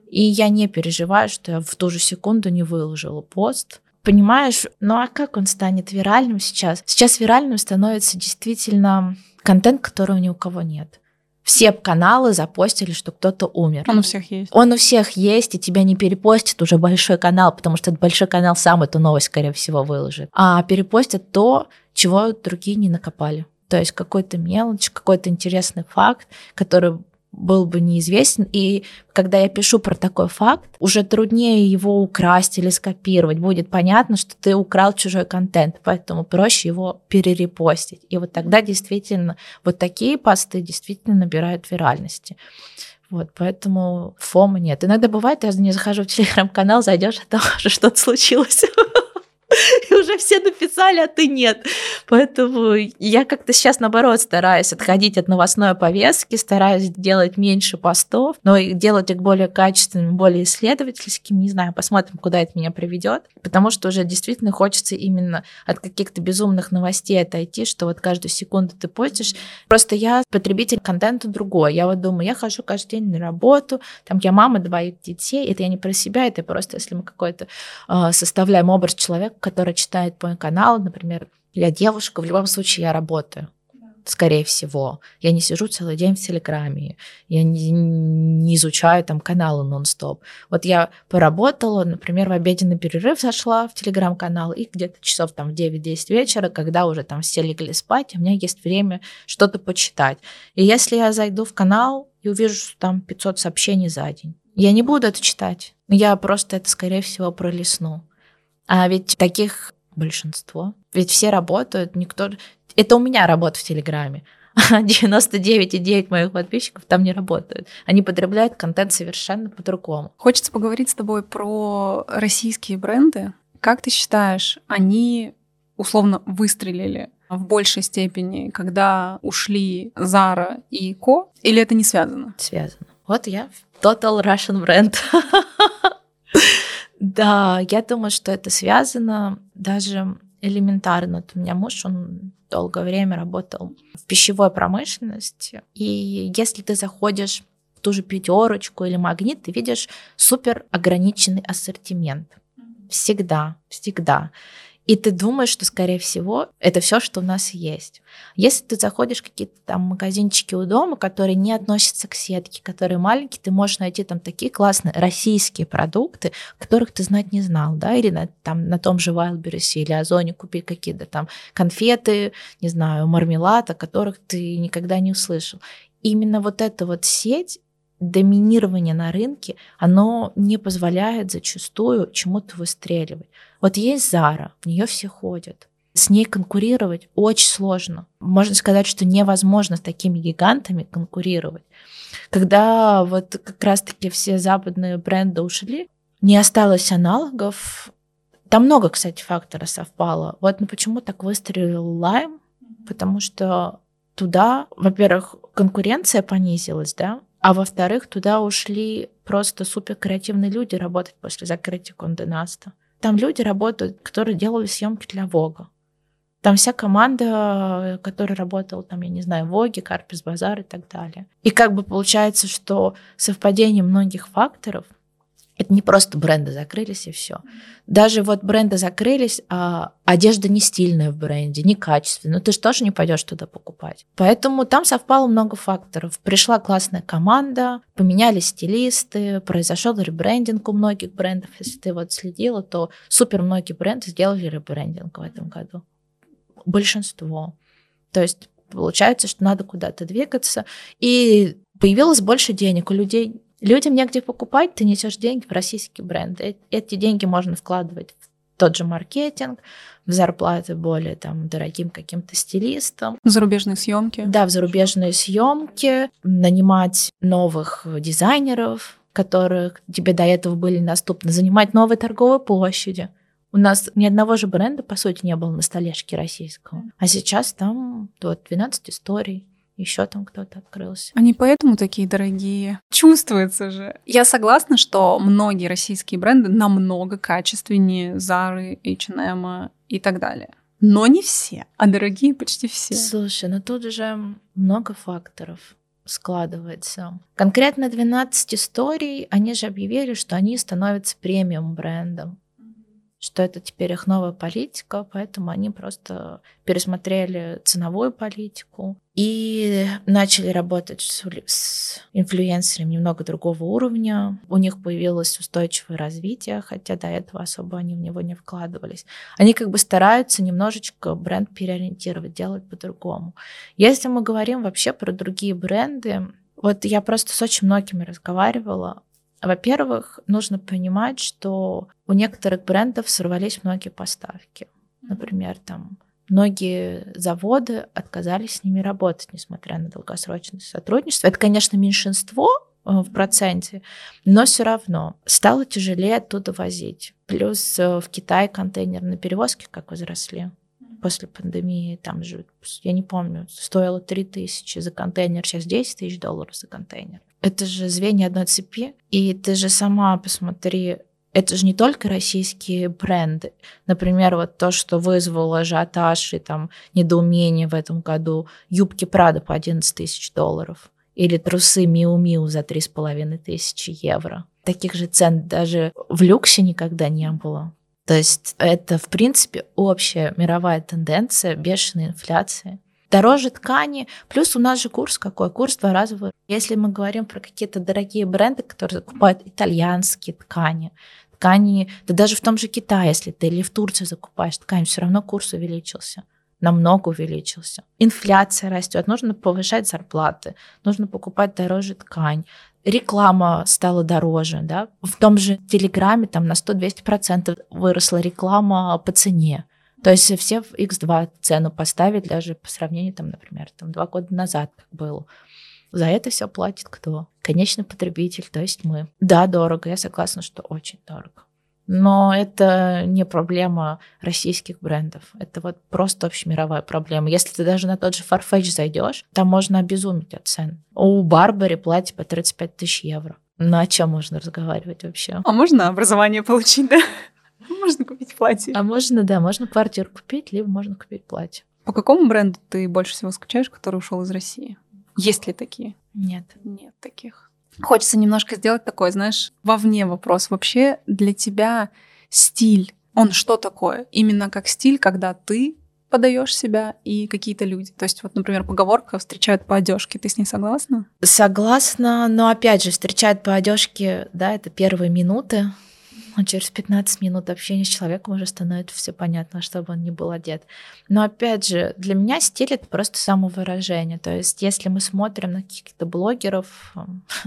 И я не переживаю, что я в ту же секунду не выложила пост, понимаешь, ну а как он станет виральным сейчас? Сейчас виральным становится действительно контент, которого ни у кого нет. Все каналы запостили, что кто-то умер. Он у всех есть. Он у всех есть, и тебя не перепостит уже большой канал, потому что этот большой канал сам эту новость, скорее всего, выложит. А перепостят то, чего другие не накопали. То есть какой-то мелочь, какой-то интересный факт, который был бы неизвестен. И когда я пишу про такой факт, уже труднее его украсть или скопировать. Будет понятно, что ты украл чужой контент, поэтому проще его перерепостить. И вот тогда действительно вот такие посты действительно набирают виральности. Вот, поэтому фома нет. Иногда бывает, я не захожу в телеграм-канал, зайдешь, а там уже что-то случилось. И уже все написали, а ты нет. Поэтому я как-то сейчас, наоборот, стараюсь отходить от новостной повестки, стараюсь делать меньше постов, но делать их более качественными, более исследовательскими. Не знаю, посмотрим, куда это меня приведет. Потому что уже действительно хочется именно от каких-то безумных новостей отойти, что вот каждую секунду ты постишь. Просто я потребитель контента другой. Я вот думаю, я хожу каждый день на работу, там я мама двоих детей. Это я не про себя, это просто если мы какой-то э, составляем образ человека, который читает мой канал, например, я девушка, в любом случае я работаю скорее всего. Я не сижу целый день в Телеграме, я не, не изучаю там каналы нон-стоп. Вот я поработала, например, в обеденный перерыв зашла в Телеграм-канал, и где-то часов там в 9-10 вечера, когда уже там все легли спать, у меня есть время что-то почитать. И если я зайду в канал и увижу, что там 500 сообщений за день, я не буду это читать. Я просто это, скорее всего, пролесну. А ведь таких большинство. Ведь все работают, никто... Это у меня работа в Телеграме. 99,9 моих подписчиков там не работают. Они потребляют контент совершенно по-другому. Хочется поговорить с тобой про российские бренды. Как ты считаешь, они условно выстрелили в большей степени, когда ушли Zara и Ко, или это не связано? Связано. Вот я Total Russian бренд. Да, я думаю, что это связано даже элементарно. Вот у меня муж, он долгое время работал в пищевой промышленности, и если ты заходишь в ту же пятерочку или магнит, ты видишь супер ограниченный ассортимент. Всегда, всегда. И ты думаешь, что, скорее всего, это все, что у нас есть. Если ты заходишь в какие-то там магазинчики у дома, которые не относятся к сетке, которые маленькие, ты можешь найти там такие классные российские продукты, которых ты знать не знал, да, или на, там, на том же Wildberries или Озоне купить какие-то там конфеты, не знаю, мармелад, о которых ты никогда не услышал. именно вот эта вот сеть доминирование на рынке, оно не позволяет зачастую чему-то выстреливать. Вот есть Zara, в нее все ходят. С ней конкурировать очень сложно. Можно сказать, что невозможно с такими гигантами конкурировать. Когда вот как раз-таки все западные бренды ушли, не осталось аналогов. Там много, кстати, факторов совпало. Вот ну, почему так выстрелил Лайм? Потому что туда, во-первых, конкуренция понизилась, да, а во-вторых, туда ушли просто супер креативные люди работать после закрытия Конденаста. Там люди работают, которые делали съемки для Вога. Там вся команда, которая работала, там, я не знаю, Воги, Карпис Базар и так далее. И как бы получается, что совпадение многих факторов — это не просто бренды закрылись и все. Даже вот бренды закрылись, а одежда не стильная в бренде, не качественная. Ну ты же тоже не пойдешь туда покупать. Поэтому там совпало много факторов. Пришла классная команда, поменялись стилисты, произошел ребрендинг у многих брендов. Если ты вот следила, то супер многие бренды сделали ребрендинг в этом году. Большинство. То есть получается, что надо куда-то двигаться. И появилось больше денег у людей Людям негде покупать, ты несешь деньги в российский бренд. Эти деньги можно вкладывать в тот же маркетинг, в зарплаты более там дорогим каким-то стилистам. В зарубежные съемки. Да, в зарубежные съемки, нанимать новых дизайнеров, которых тебе до этого были доступны, занимать новые торговые площади. У нас ни одного же бренда, по сути, не было на столешке российского. А сейчас там вот 12 историй еще там кто-то открылся. Они поэтому такие дорогие. Чувствуется же. Я согласна, что многие российские бренды намного качественнее Zara, H&M и так далее. Но не все, а дорогие почти все. Слушай, ну тут же много факторов складывается. Конкретно 12 историй, они же объявили, что они становятся премиум брендом что это теперь их новая политика, поэтому они просто пересмотрели ценовую политику и начали работать с, с инфлюенсерами немного другого уровня. У них появилось устойчивое развитие, хотя до этого особо они в него не вкладывались. Они как бы стараются немножечко бренд переориентировать, делать по-другому. Если мы говорим вообще про другие бренды, вот я просто с очень многими разговаривала, во-первых, нужно понимать, что у некоторых брендов сорвались многие поставки. Например, там многие заводы отказались с ними работать, несмотря на долгосрочное сотрудничество. Это, конечно, меньшинство, в проценте, но все равно стало тяжелее оттуда возить. Плюс в Китае контейнерные перевозки как возросли после пандемии, там же, я не помню, стоило 3 тысячи за контейнер, сейчас 10 тысяч долларов за контейнер. Это же звенья одной цепи, и ты же сама посмотри, это же не только российские бренды. Например, вот то, что вызвало ажиотаж и там недоумение в этом году, юбки Прада по 11 тысяч долларов или трусы Миу Миу за 3,5 тысячи евро. Таких же цен даже в люксе никогда не было. То есть это, в принципе, общая мировая тенденция бешеной инфляции. Дороже ткани, плюс у нас же курс какой? Курс два раза вырос. Если мы говорим про какие-то дорогие бренды, которые закупают итальянские ткани, ткани, да даже в том же Китае, если ты или в Турции закупаешь ткань, все равно курс увеличился намного увеличился. Инфляция растет, нужно повышать зарплаты, нужно покупать дороже ткань, реклама стала дороже, да, в том же Телеграме там на 100-200% выросла реклама по цене. То есть все в X2 цену поставить даже по сравнению, там, например, там, два года назад, как было. За это все платит кто? Конечный потребитель, то есть мы. Да, дорого, я согласна, что очень дорого. Но это не проблема российских брендов. Это вот просто общемировая проблема. Если ты даже на тот же Farfetch зайдешь, там можно обезумить от цен. У Барбари платье по 35 тысяч евро. Ну о чем можно разговаривать вообще? А можно образование получить, да? Можно купить платье. А можно, да, можно квартиру купить, либо можно купить платье. По какому бренду ты больше всего скучаешь, который ушел из России? Есть ли такие? Нет. Нет таких. Хочется немножко сделать такой, знаешь, вовне вопрос. Вообще для тебя стиль, он что такое? Именно как стиль, когда ты подаешь себя и какие-то люди. То есть, вот, например, поговорка встречают по одежке. Ты с ней согласна? Согласна, но опять же, встречают по одежке, да, это первые минуты через 15 минут общения с человеком уже становится все понятно, чтобы он не был одет. Но опять же, для меня стиль это просто самовыражение. То есть, если мы смотрим на каких-то блогеров,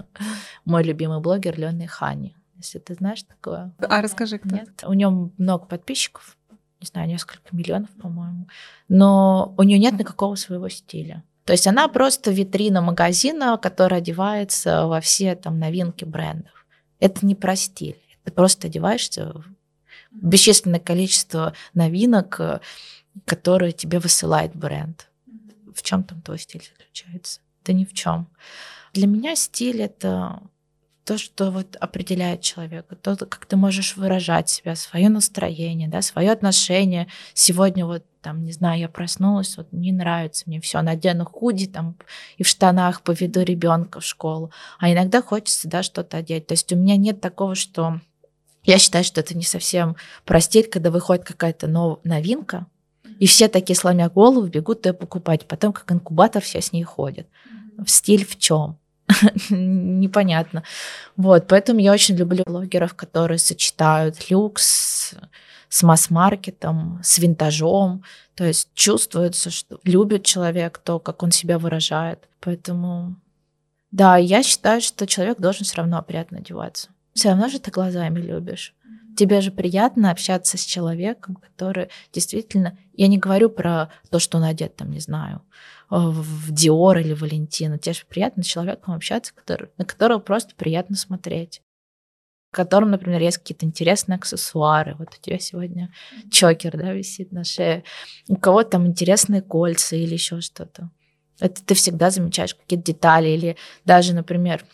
мой любимый блогер Лёна Хани, если ты знаешь такое. А расскажи, кто Нет? У него много подписчиков, не знаю, несколько миллионов, по-моему. Но у нее нет никакого своего стиля. То есть она просто витрина магазина, которая одевается во все там новинки брендов. Это не про стиль. Ты просто одеваешься в бесчисленное количество новинок, э, которые тебе высылает бренд. В чем там твой стиль заключается? Да ни в чем. Для меня стиль это то, что вот определяет человека, то, как ты можешь выражать себя, свое настроение, да, свое отношение. Сегодня вот там, не знаю, я проснулась, вот не нравится мне все, надену худи там и в штанах поведу ребенка в школу. А иногда хочется, да, что-то одеть. То есть у меня нет такого, что я считаю, что это не совсем простить, когда выходит какая-то нов- новинка, и все такие, сломя голову, бегут ее покупать. Потом, как инкубатор, все с ней ходят. В стиль в чем? Непонятно. Вот, поэтому я очень люблю блогеров, которые сочетают люкс с масс-маркетом, с винтажом. То есть чувствуется, что любит человек то, как он себя выражает. Поэтому, да, я считаю, что человек должен все равно опрятно одеваться все равно же ты глазами любишь. Тебе же приятно общаться с человеком, который действительно... Я не говорю про то, что он одет, там, не знаю, в Диор или Валентина. Тебе же приятно с человеком общаться, который, на которого просто приятно смотреть в котором, например, есть какие-то интересные аксессуары. Вот у тебя сегодня чокер, да, висит на шее. У кого-то там интересные кольца или еще что-то. Это ты всегда замечаешь какие-то детали. Или даже, например,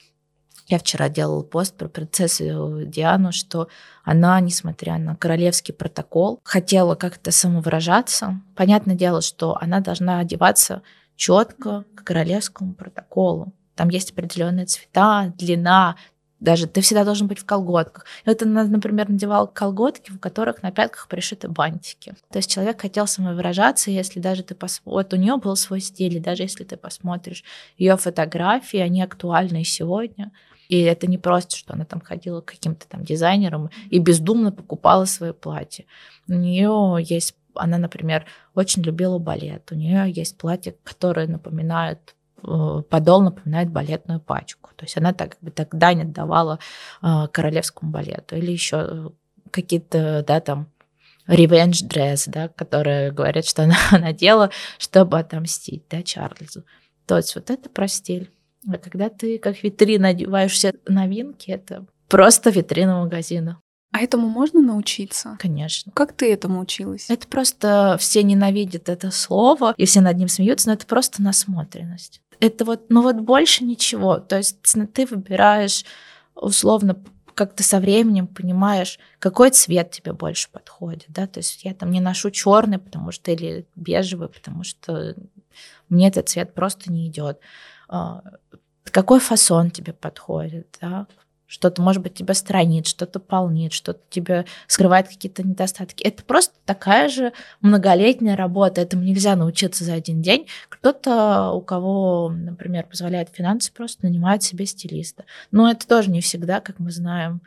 я вчера делала пост про принцессу Диану, что она, несмотря на королевский протокол, хотела как-то самовыражаться. Понятное дело, что она должна одеваться четко к королевскому протоколу. Там есть определенные цвета, длина, даже ты всегда должен быть в колготках. Это, например, надевал колготки, в которых на пятках пришиты бантики. То есть человек хотел самовыражаться, если даже ты посмотришь... Вот у нее был свой стиль, и даже если ты посмотришь ее фотографии, они актуальны и сегодня. И это не просто, что она там ходила к каким-то там дизайнерам и бездумно покупала свои платья. У нее есть, она, например, очень любила балет. У нее есть платья, которые напоминают э, подол напоминает балетную пачку. То есть она так, как бы так дань отдавала э, королевскому балету. Или еще э, какие-то, да, там, revenge dress, да, которые говорят, что она надела, чтобы отомстить, да, Чарльзу. То есть вот это про стиль. А когда ты как витрина одеваешь все новинки, это просто витрина магазина. А этому можно научиться? Конечно. Как ты этому училась? Это просто все ненавидят это слово, и все над ним смеются, но это просто насмотренность. Это вот, ну вот больше ничего. То есть ты выбираешь условно как ты со временем понимаешь, какой цвет тебе больше подходит, да, то есть я там не ношу черный, потому что или бежевый, потому что мне этот цвет просто не идет. А, какой фасон тебе подходит, да, что-то, может быть, тебя странит, что-то полнит, что-то тебе скрывает какие-то недостатки. Это просто такая же многолетняя работа. Этому нельзя научиться за один день. Кто-то, у кого, например, позволяет финансы, просто нанимает себе стилиста. Но это тоже не всегда, как мы знаем.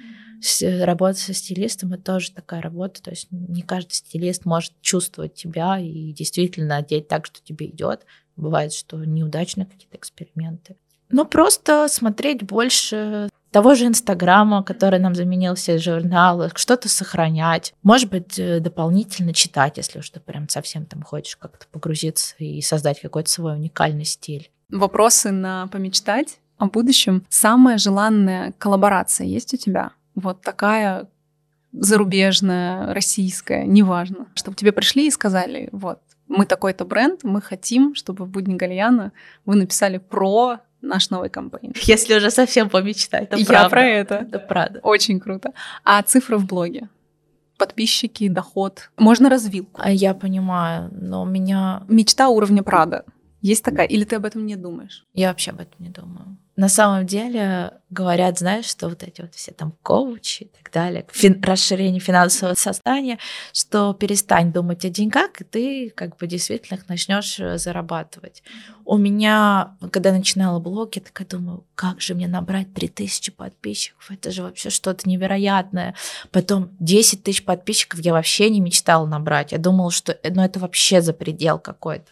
Работа со стилистом это тоже такая работа. То есть не каждый стилист может чувствовать тебя и действительно одеть так, что тебе идет. Бывает, что неудачные какие-то эксперименты. Но просто смотреть больше того же Инстаграма, который нам заменил все журналы, что-то сохранять. Может быть, э, дополнительно читать, если уж ты прям совсем там хочешь как-то погрузиться и создать какой-то свой уникальный стиль. Вопросы на помечтать о будущем. Самая желанная коллаборация есть у тебя? Вот такая зарубежная, российская, неважно. Чтобы тебе пришли и сказали, вот, мы такой-то бренд, мы хотим, чтобы в Будни Гальяна вы написали про наш новый кампейн. Если уже совсем помечтать, это Я правда. про это. Это правда. Очень круто. А цифры в блоге? Подписчики, доход. Можно развилку. А я понимаю, но у меня... Мечта уровня Прада. Есть такая? Или ты об этом не думаешь? Я вообще об этом не думаю. На самом деле говорят, знаешь, что вот эти вот все там коучи и так далее, фин- расширение финансового состояния, что перестань думать о деньгах, и ты как бы действительно их начнешь э, зарабатывать. У меня, когда начинала блог, я такая думаю, как же мне набрать 3000 подписчиков? Это же вообще что-то невероятное. Потом 10 тысяч подписчиков я вообще не мечтала набрать. Я думала, что ну, это вообще за предел какой-то.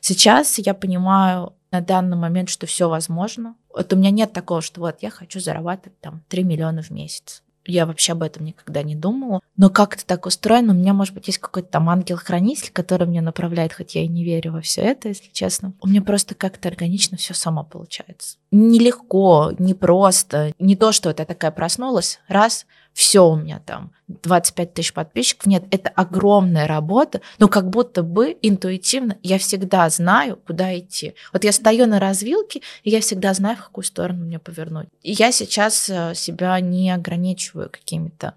Сейчас я понимаю на данный момент, что все возможно. Вот у меня нет такого, что вот я хочу зарабатывать там 3 миллиона в месяц. Я вообще об этом никогда не думала. Но как это так устроено? У меня, может быть, есть какой-то там ангел-хранитель, который меня направляет, хоть я и не верю во все это, если честно. У меня просто как-то органично все само получается. Нелегко, не просто. Не то, что вот я такая проснулась, раз, все у меня там 25 тысяч подписчиков. Нет, это огромная работа, но как будто бы интуитивно я всегда знаю, куда идти. Вот я стою на развилке, и я всегда знаю, в какую сторону мне повернуть. И я сейчас э, себя не ограничиваю какими-то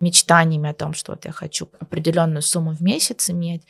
мечтаниями о том, что вот я хочу определенную сумму в месяц иметь.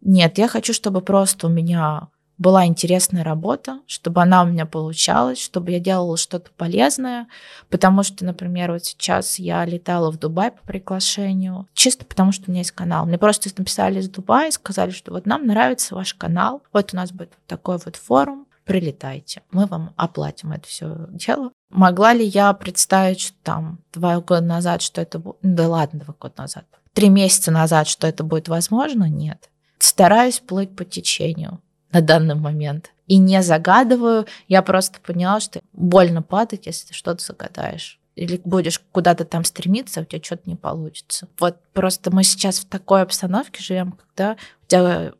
Нет, я хочу, чтобы просто у меня была интересная работа, чтобы она у меня получалась, чтобы я делала что-то полезное, потому что, например, вот сейчас я летала в Дубай по приглашению, чисто потому что у меня есть канал. Мне просто написали из Дубая сказали, что вот нам нравится ваш канал, вот у нас будет такой вот форум, прилетайте, мы вам оплатим это все дело. Могла ли я представить, что там два года назад, что это будет... Да ладно, два года назад. Три месяца назад, что это будет возможно? Нет. Стараюсь плыть по течению на данный момент. И не загадываю, я просто поняла, что больно падать, если ты что-то загадаешь. Или будешь куда-то там стремиться, у тебя что-то не получится. Вот просто мы сейчас в такой обстановке живем, когда у тебя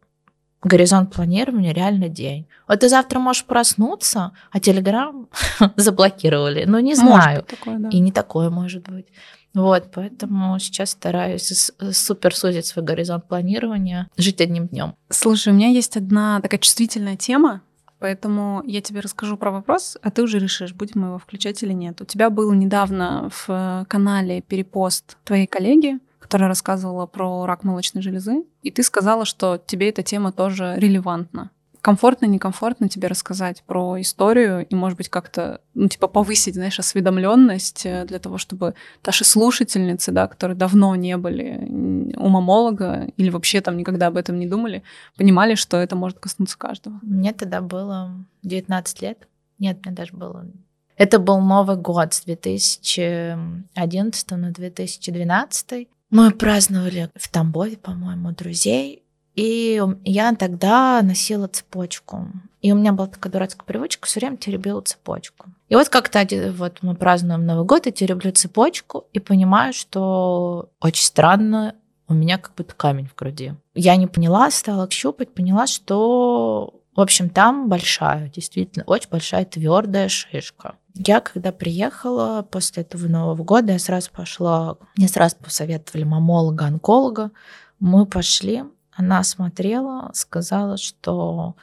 горизонт планирования реально день. Вот ты завтра можешь проснуться, а Телеграм заблокировали. Ну, не знаю. Такое, да. И не такое может быть. Вот, поэтому сейчас стараюсь супер сузить свой горизонт планирования, жить одним днем. Слушай, у меня есть одна такая чувствительная тема, поэтому я тебе расскажу про вопрос, а ты уже решишь, будем мы его включать или нет. У тебя был недавно в канале перепост твоей коллеги, которая рассказывала про рак молочной железы, и ты сказала, что тебе эта тема тоже релевантна комфортно, некомфортно тебе рассказать про историю и, может быть, как-то, ну, типа, повысить, знаешь, осведомленность э, для того, чтобы наши слушательницы, да, которые давно не были у мамолога или вообще там никогда об этом не думали, понимали, что это может коснуться каждого. Мне тогда было 19 лет. Нет, мне даже было... Это был Новый год с 2011 на 2012. Мы праздновали в Тамбове, по-моему, друзей. И я тогда носила цепочку. И у меня была такая дурацкая привычка, все время теребила цепочку. И вот как-то вот мы празднуем Новый год, и тереблю цепочку, и понимаю, что очень странно, у меня как будто камень в груди. Я не поняла, стала щупать, поняла, что В общем, там большая, действительно, очень большая твердая шишка. Я, когда приехала после этого Нового года, я сразу пошла, мне сразу посоветовали мамолога, онколога. Мы пошли, она смотрела, сказала, что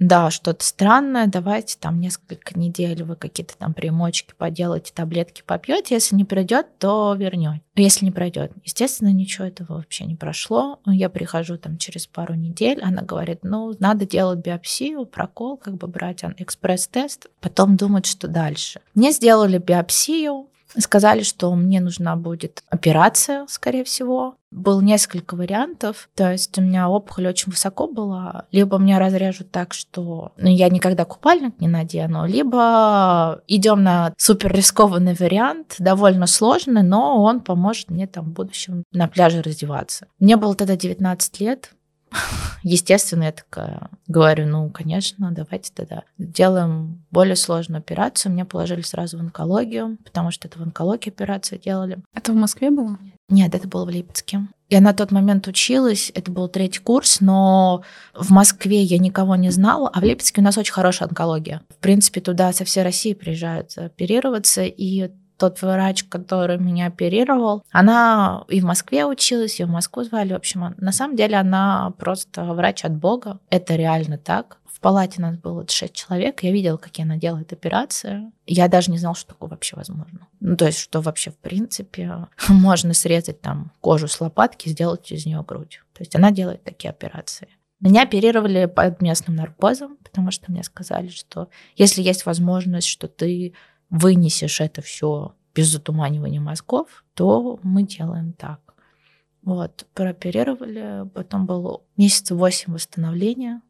да, что-то странное, давайте там несколько недель вы какие-то там примочки поделаете, таблетки попьете, если не пройдет, то вернете. Если не пройдет, естественно, ничего этого вообще не прошло. Я прихожу там через пару недель, она говорит, ну, надо делать биопсию, прокол, как бы брать экспресс-тест, потом думать, что дальше. Мне сделали биопсию, Сказали, что мне нужна будет операция, скорее всего. Было несколько вариантов. То есть у меня опухоль очень высоко была. Либо меня разрежут так, что ну, я никогда купальник не надену, либо идем на супер рискованный вариант, довольно сложный, но он поможет мне там в будущем на пляже раздеваться. Мне было тогда 19 лет, Естественно, я такая говорю, ну, конечно, давайте тогда делаем более сложную операцию. Меня положили сразу в онкологию, потому что это в онкологии операцию делали. Это в Москве было? Нет, это было в Липецке. Я на тот момент училась, это был третий курс, но в Москве я никого не знала, а в Липецке у нас очень хорошая онкология. В принципе, туда со всей России приезжают оперироваться, и тот врач, который меня оперировал, она и в Москве училась, и в Москву звали. В общем, на самом деле она просто врач от Бога. Это реально так. В палате нас было 6 человек. Я видела, какие она делает операции. Я даже не знала, что такое вообще возможно. Ну, то есть, что вообще, в принципе, можно срезать там кожу с лопатки, сделать из нее грудь. То есть она делает такие операции. Меня оперировали под местным наркозом, потому что мне сказали, что если есть возможность, что ты вынесешь это все без затуманивания мозгов, то мы делаем так. Вот, прооперировали, потом было месяца восемь восстановления.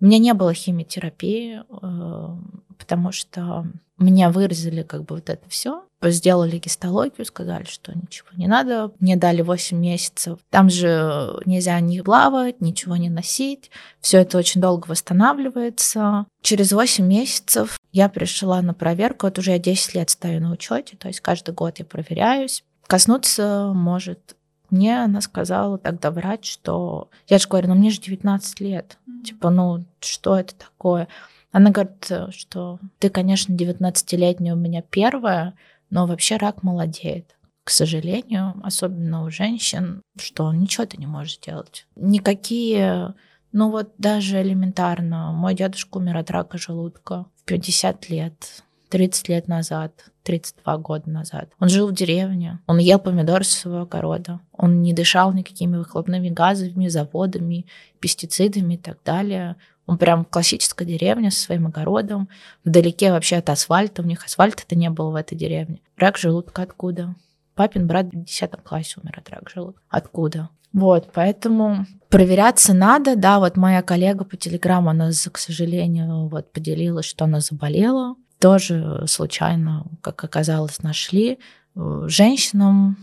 У меня не было химиотерапии, э, потому что меня вырезали как бы вот это все. Сделали гистологию, сказали, что ничего не надо. Мне дали 8 месяцев. Там же нельзя ни плавать, ничего не носить. Все это очень долго восстанавливается. Через 8 месяцев я пришла на проверку. Вот уже я 10 лет стою на учете, то есть каждый год я проверяюсь. Коснуться может мне она сказала тогда врач, что... Я же говорю, ну мне же 19 лет. Mm-hmm. Типа, ну что это такое? Она говорит, что ты, конечно, 19-летняя у меня первая, но вообще рак молодеет. К сожалению, особенно у женщин, что ничего ты не можешь делать. Никакие, ну вот даже элементарно, мой дедушка умер от рака желудка 50 лет, 30 лет назад, 32 года назад. Он жил в деревне, он ел помидоры со своего огорода, он не дышал никакими выхлопными газами, заводами, пестицидами и так далее. Он прям классическая деревня со своим огородом. Вдалеке вообще от асфальта. У них асфальта-то не было в этой деревне. Рак желудка откуда? Папин брат в 10 классе умер от рака желудка. Откуда? Вот, поэтому проверяться надо. Да, вот моя коллега по телеграмму, она, к сожалению, вот поделилась, что она заболела. Тоже случайно, как оказалось, нашли. Женщинам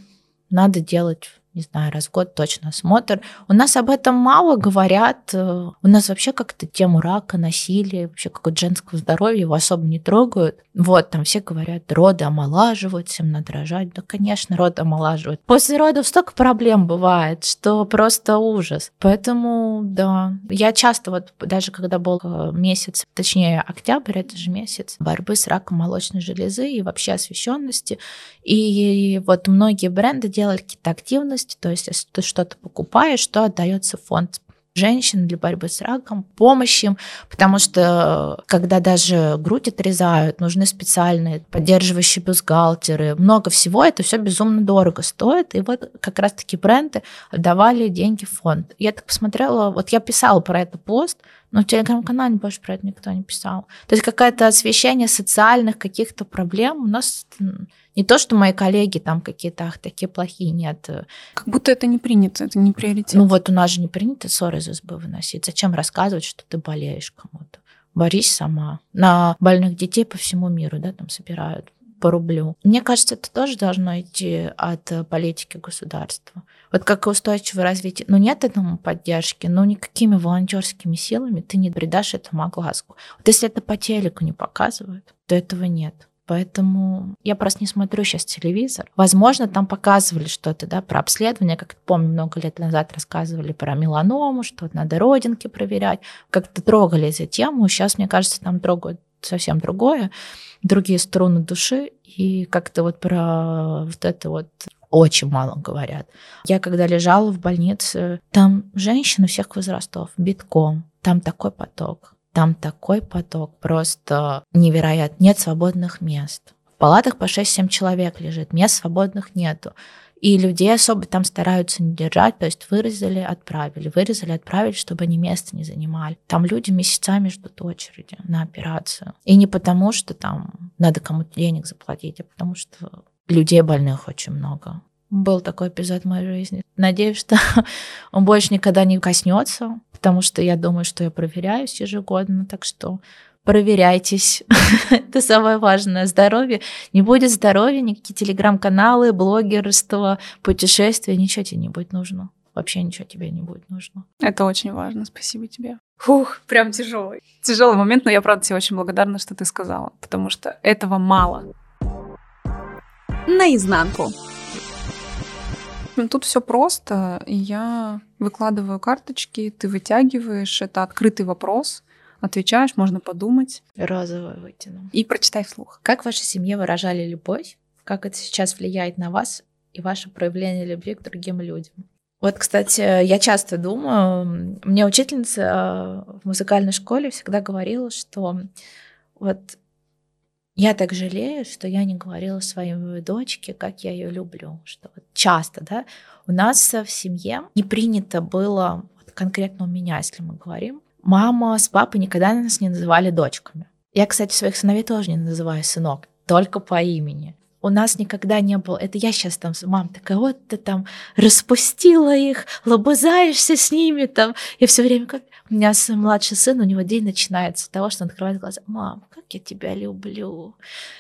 надо делать не знаю, раз в год точно осмотр. У нас об этом мало говорят. Э, у нас вообще как-то тему рака, насилия, вообще какого-то женского здоровья его особо не трогают. Вот, там все говорят, роды омолаживают, всем надо рожать. Да, конечно, роды омолаживают. После родов столько проблем бывает, что просто ужас. Поэтому, да, я часто вот, даже когда был э, месяц, точнее, октябрь, это же месяц борьбы с раком молочной железы и вообще освещенности. И вот многие бренды делали какие-то активности, есть. То есть, если ты что-то покупаешь, то отдается фонд женщин для борьбы с раком, помощь им, потому что когда даже грудь отрезают, нужны специальные поддерживающие бюстгальтеры, много всего, это все безумно дорого стоит, и вот как раз-таки бренды отдавали деньги в фонд. Я так посмотрела, вот я писала про это пост, но в телеграм-канале больше про это никто не писал. То есть какое-то освещение социальных каких-то проблем у нас не то, что мои коллеги там какие-то, ах, такие плохие, нет. Как будто это не принято, это не приоритет. Ну вот у нас же не принято ссоры из избы выносить. Зачем рассказывать, что ты болеешь кому-то? Борись сама. На больных детей по всему миру, да, там собирают по рублю. Мне кажется, это тоже должно идти от политики государства. Вот как устойчивое развитие. Ну, нет этому поддержки, но никакими волонтерскими силами ты не придашь этому огласку. Вот если это по телеку не показывают, то этого нет. Поэтому я просто не смотрю сейчас телевизор. Возможно, там показывали что-то, да, про обследование, как помню, много лет назад рассказывали про меланому, что надо родинки проверять. Как-то трогали эту тему. Сейчас, мне кажется, там трогают совсем другое, другие струны души, и как-то вот про вот это вот очень мало говорят. Я когда лежала в больнице, там женщины всех возрастов, битком, там такой поток. Там такой поток, просто невероятно. Нет свободных мест. В палатах по 6-7 человек лежит, мест свободных нету. И людей особо там стараются не держать, то есть вырезали, отправили, вырезали, отправили, чтобы они место не занимали. Там люди месяцами ждут очереди на операцию. И не потому, что там надо кому-то денег заплатить, а потому что людей больных очень много. Был такой эпизод в моей жизни. Надеюсь, что он больше никогда не коснется, потому что я думаю, что я проверяюсь ежегодно, так что проверяйтесь. Это самое важное. Здоровье. Не будет здоровья, никакие телеграм-каналы, блогерство, путешествия, ничего тебе не будет нужно. Вообще ничего тебе не будет нужно. Это очень важно. Спасибо тебе. Фух, прям тяжелый. Тяжелый момент, но я правда тебе очень благодарна, что ты сказала, потому что этого мало. Наизнанку. Тут все просто. Я выкладываю карточки, ты вытягиваешь. Это открытый вопрос. Отвечаешь, можно подумать. Розовое вытяну. И прочитай вслух. Как в вашей семье выражали любовь? Как это сейчас влияет на вас и ваше проявление любви к другим людям? Вот, кстати, я часто думаю, мне учительница э, в музыкальной школе всегда говорила, что вот я так жалею, что я не говорила своей дочке, как я ее люблю. Что вот часто, да, у нас в семье не принято было, вот конкретно у меня, если мы говорим, мама с папой никогда нас не называли дочками. Я, кстати, своих сыновей тоже не называю сынок, только по имени. У нас никогда не было, это я сейчас там, мам, такая, вот ты там распустила их, лобызаешься с ними там. Я все время как, у меня младший сын, у него день начинается с того, что он открывает глаза. Мам, как я тебя люблю.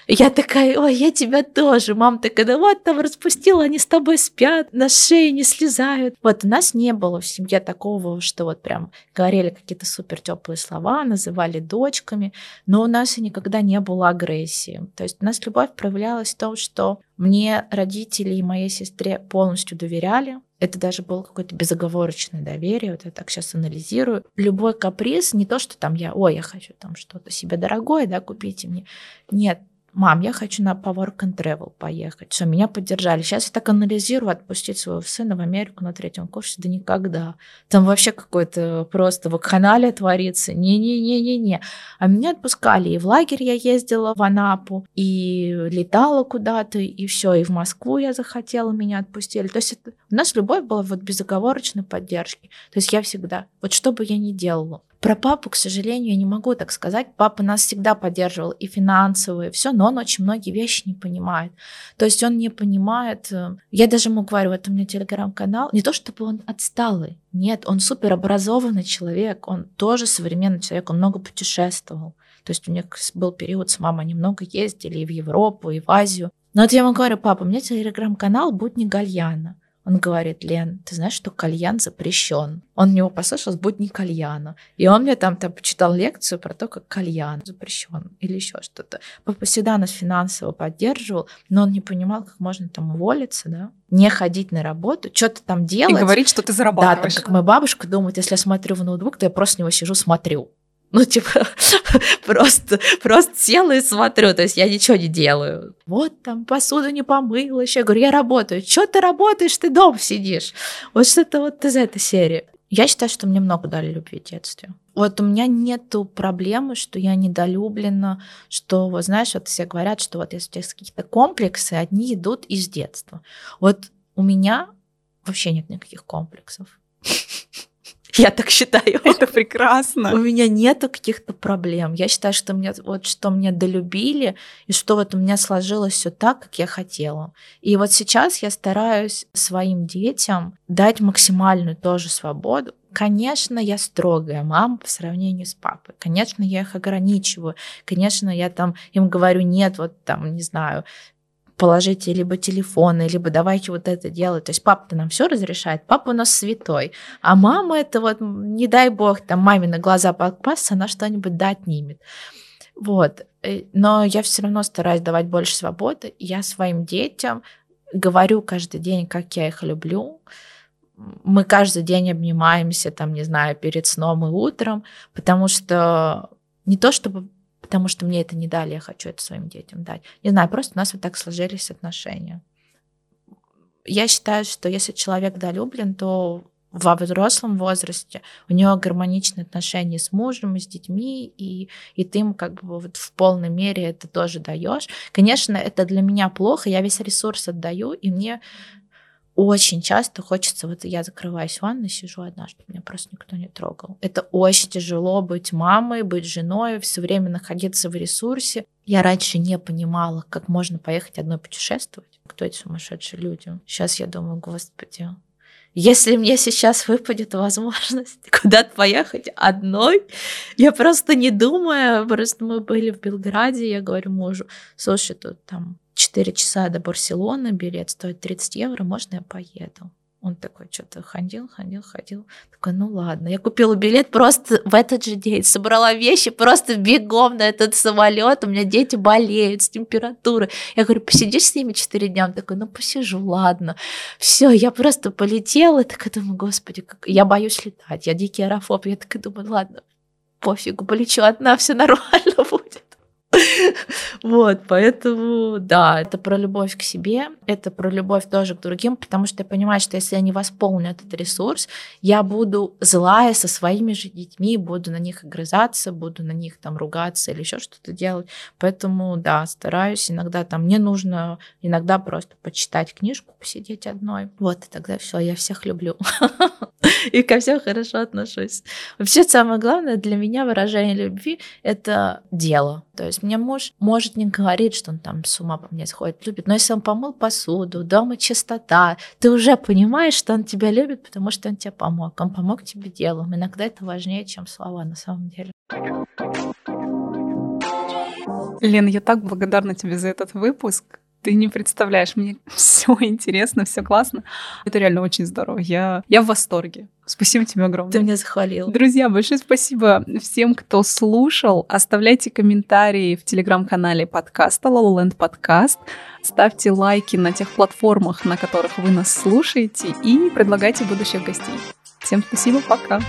Я такая, ой, я тебя тоже. Мам такая, да вот там распустила, они с тобой спят, на шее не слезают. Вот у нас не было в семье такого, что вот прям говорили какие-то супер теплые слова, называли дочками, но у нас и никогда не было агрессии. То есть у нас любовь проявлялась в том, что мне родители и моей сестре полностью доверяли, это даже было какое-то безоговорочное доверие. Вот я так сейчас анализирую. Любой каприз, не то, что там я, ой, я хочу там что-то себе дорогое, да, купите мне. Нет, мам, я хочу на work and travel поехать. Все, меня поддержали. Сейчас я так анализирую, отпустить своего сына в Америку на третьем курсе, да никогда. Там вообще какой-то просто вакханалия творится. Не-не-не-не-не. А меня отпускали. И в лагерь я ездила в Анапу, и летала куда-то, и все, и в Москву я захотела, меня отпустили. То есть это, у нас любовь была вот безоговорочной поддержки. То есть я всегда, вот что бы я ни делала, про папу, к сожалению, я не могу так сказать. Папа нас всегда поддерживал и финансово, и все, но он очень многие вещи не понимает. То есть он не понимает... Э, я даже ему говорю, вот у меня телеграм-канал, не то чтобы он отсталый, нет, он супер образованный человек, он тоже современный человек, он много путешествовал. То есть у них был период с мамой, они много ездили и в Европу, и в Азию. Но вот я ему говорю, папа, у меня телеграм-канал «Будни Гальяна». Он говорит, Лен, ты знаешь, что кальян запрещен? Он в него послушал с будни кальяна. И он мне там, там почитал лекцию про то, как кальян запрещен или еще что-то. Папа всегда нас финансово поддерживал, но он не понимал, как можно там уволиться, да, не ходить на работу, что-то там делать. И говорить, что ты зарабатываешь. Да, там, как моя бабушка думает, если я смотрю в ноутбук, то я просто с него сижу, смотрю. Ну, типа, просто, просто села и смотрю, то есть я ничего не делаю. Вот там посуду не помыла еще. Говорю, я работаю. Что ты работаешь, ты дома сидишь? Вот что-то вот из этой серии. Я считаю, что мне много дали любви в детстве. Вот у меня нету проблемы, что я недолюблена, что, вот знаешь, вот все говорят, что вот если у тебя есть какие-то комплексы, одни идут из детства. Вот у меня вообще нет никаких комплексов. Я так считаю. Это прекрасно. У меня нету каких-то проблем. Я считаю, что мне вот что меня долюбили, и что вот у меня сложилось все так, как я хотела. И вот сейчас я стараюсь своим детям дать максимальную тоже свободу. Конечно, я строгая мама по сравнению с папой. Конечно, я их ограничиваю. Конечно, я там им говорю, нет, вот там, не знаю, положите либо телефоны, либо давайте вот это делать. То есть папа-то нам все разрешает, папа у нас святой, а мама это вот, не дай бог, там маме на глаза попасться, она что-нибудь да отнимет. Вот. Э, но я все равно стараюсь давать больше свободы. Я своим детям говорю каждый день, как я их люблю. Мы каждый день обнимаемся, там, не знаю, перед сном и утром, потому что не то чтобы потому что мне это не дали, я хочу это своим детям дать. Не знаю, просто у нас вот так сложились отношения. Я считаю, что если человек долюблен, то во взрослом возрасте у него гармоничные отношения с мужем, и с детьми, и, и ты им как бы вот в полной мере это тоже даешь. Конечно, это для меня плохо, я весь ресурс отдаю, и мне очень часто хочется, вот я закрываюсь в ванной, сижу одна, чтобы меня просто никто не трогал. Это очень тяжело быть мамой, быть женой, все время находиться в ресурсе. Я раньше не понимала, как можно поехать одной путешествовать. Кто эти сумасшедшие люди? Сейчас я думаю, господи, если мне сейчас выпадет возможность куда-то поехать одной, я просто не думаю, просто мы были в Белграде, я говорю мужу, слушай, тут там 4 часа до Барселоны, билет стоит 30 евро, можно я поеду? Он такой что-то ходил, ходил, ходил. Такой, ну ладно. Я купила билет просто в этот же день, собрала вещи, просто бегом на этот самолет. У меня дети болеют с температурой. Я говорю, посидишь с ними 4 дня? Он такой, ну посижу, ладно. Все, я просто полетела. И такая думаю, господи, как... я боюсь летать. Я дикий аэрофоб. Я такая думаю, ладно, пофигу, полечу одна, все нормально будет. Вот, поэтому, да, это про любовь к себе, это про любовь тоже к другим, потому что я понимаю, что если я не восполню этот ресурс, я буду злая со своими же детьми, буду на них огрызаться, буду на них там ругаться или еще что-то делать. Поэтому, да, стараюсь иногда там, мне нужно иногда просто почитать книжку, посидеть одной. Вот, и тогда все, я всех люблю. И ко всем хорошо отношусь. Вообще, самое главное для меня выражение любви — это дело. То есть мне муж может не говорить, что он там с ума по мне сходит, любит, но если он помыл посуду, дома чистота, ты уже понимаешь, что он тебя любит, потому что он тебе помог. Он помог тебе делом. Иногда это важнее, чем слова на самом деле. Лена, я так благодарна тебе за этот выпуск ты не представляешь, мне все интересно, все классно. Это реально очень здорово. Я, я в восторге. Спасибо тебе огромное. Ты меня захвалил. Друзья, большое спасибо всем, кто слушал. Оставляйте комментарии в телеграм-канале подкаста LolaLand Podcast. Ставьте лайки на тех платформах, на которых вы нас слушаете, и предлагайте будущих гостей. Всем спасибо, пока.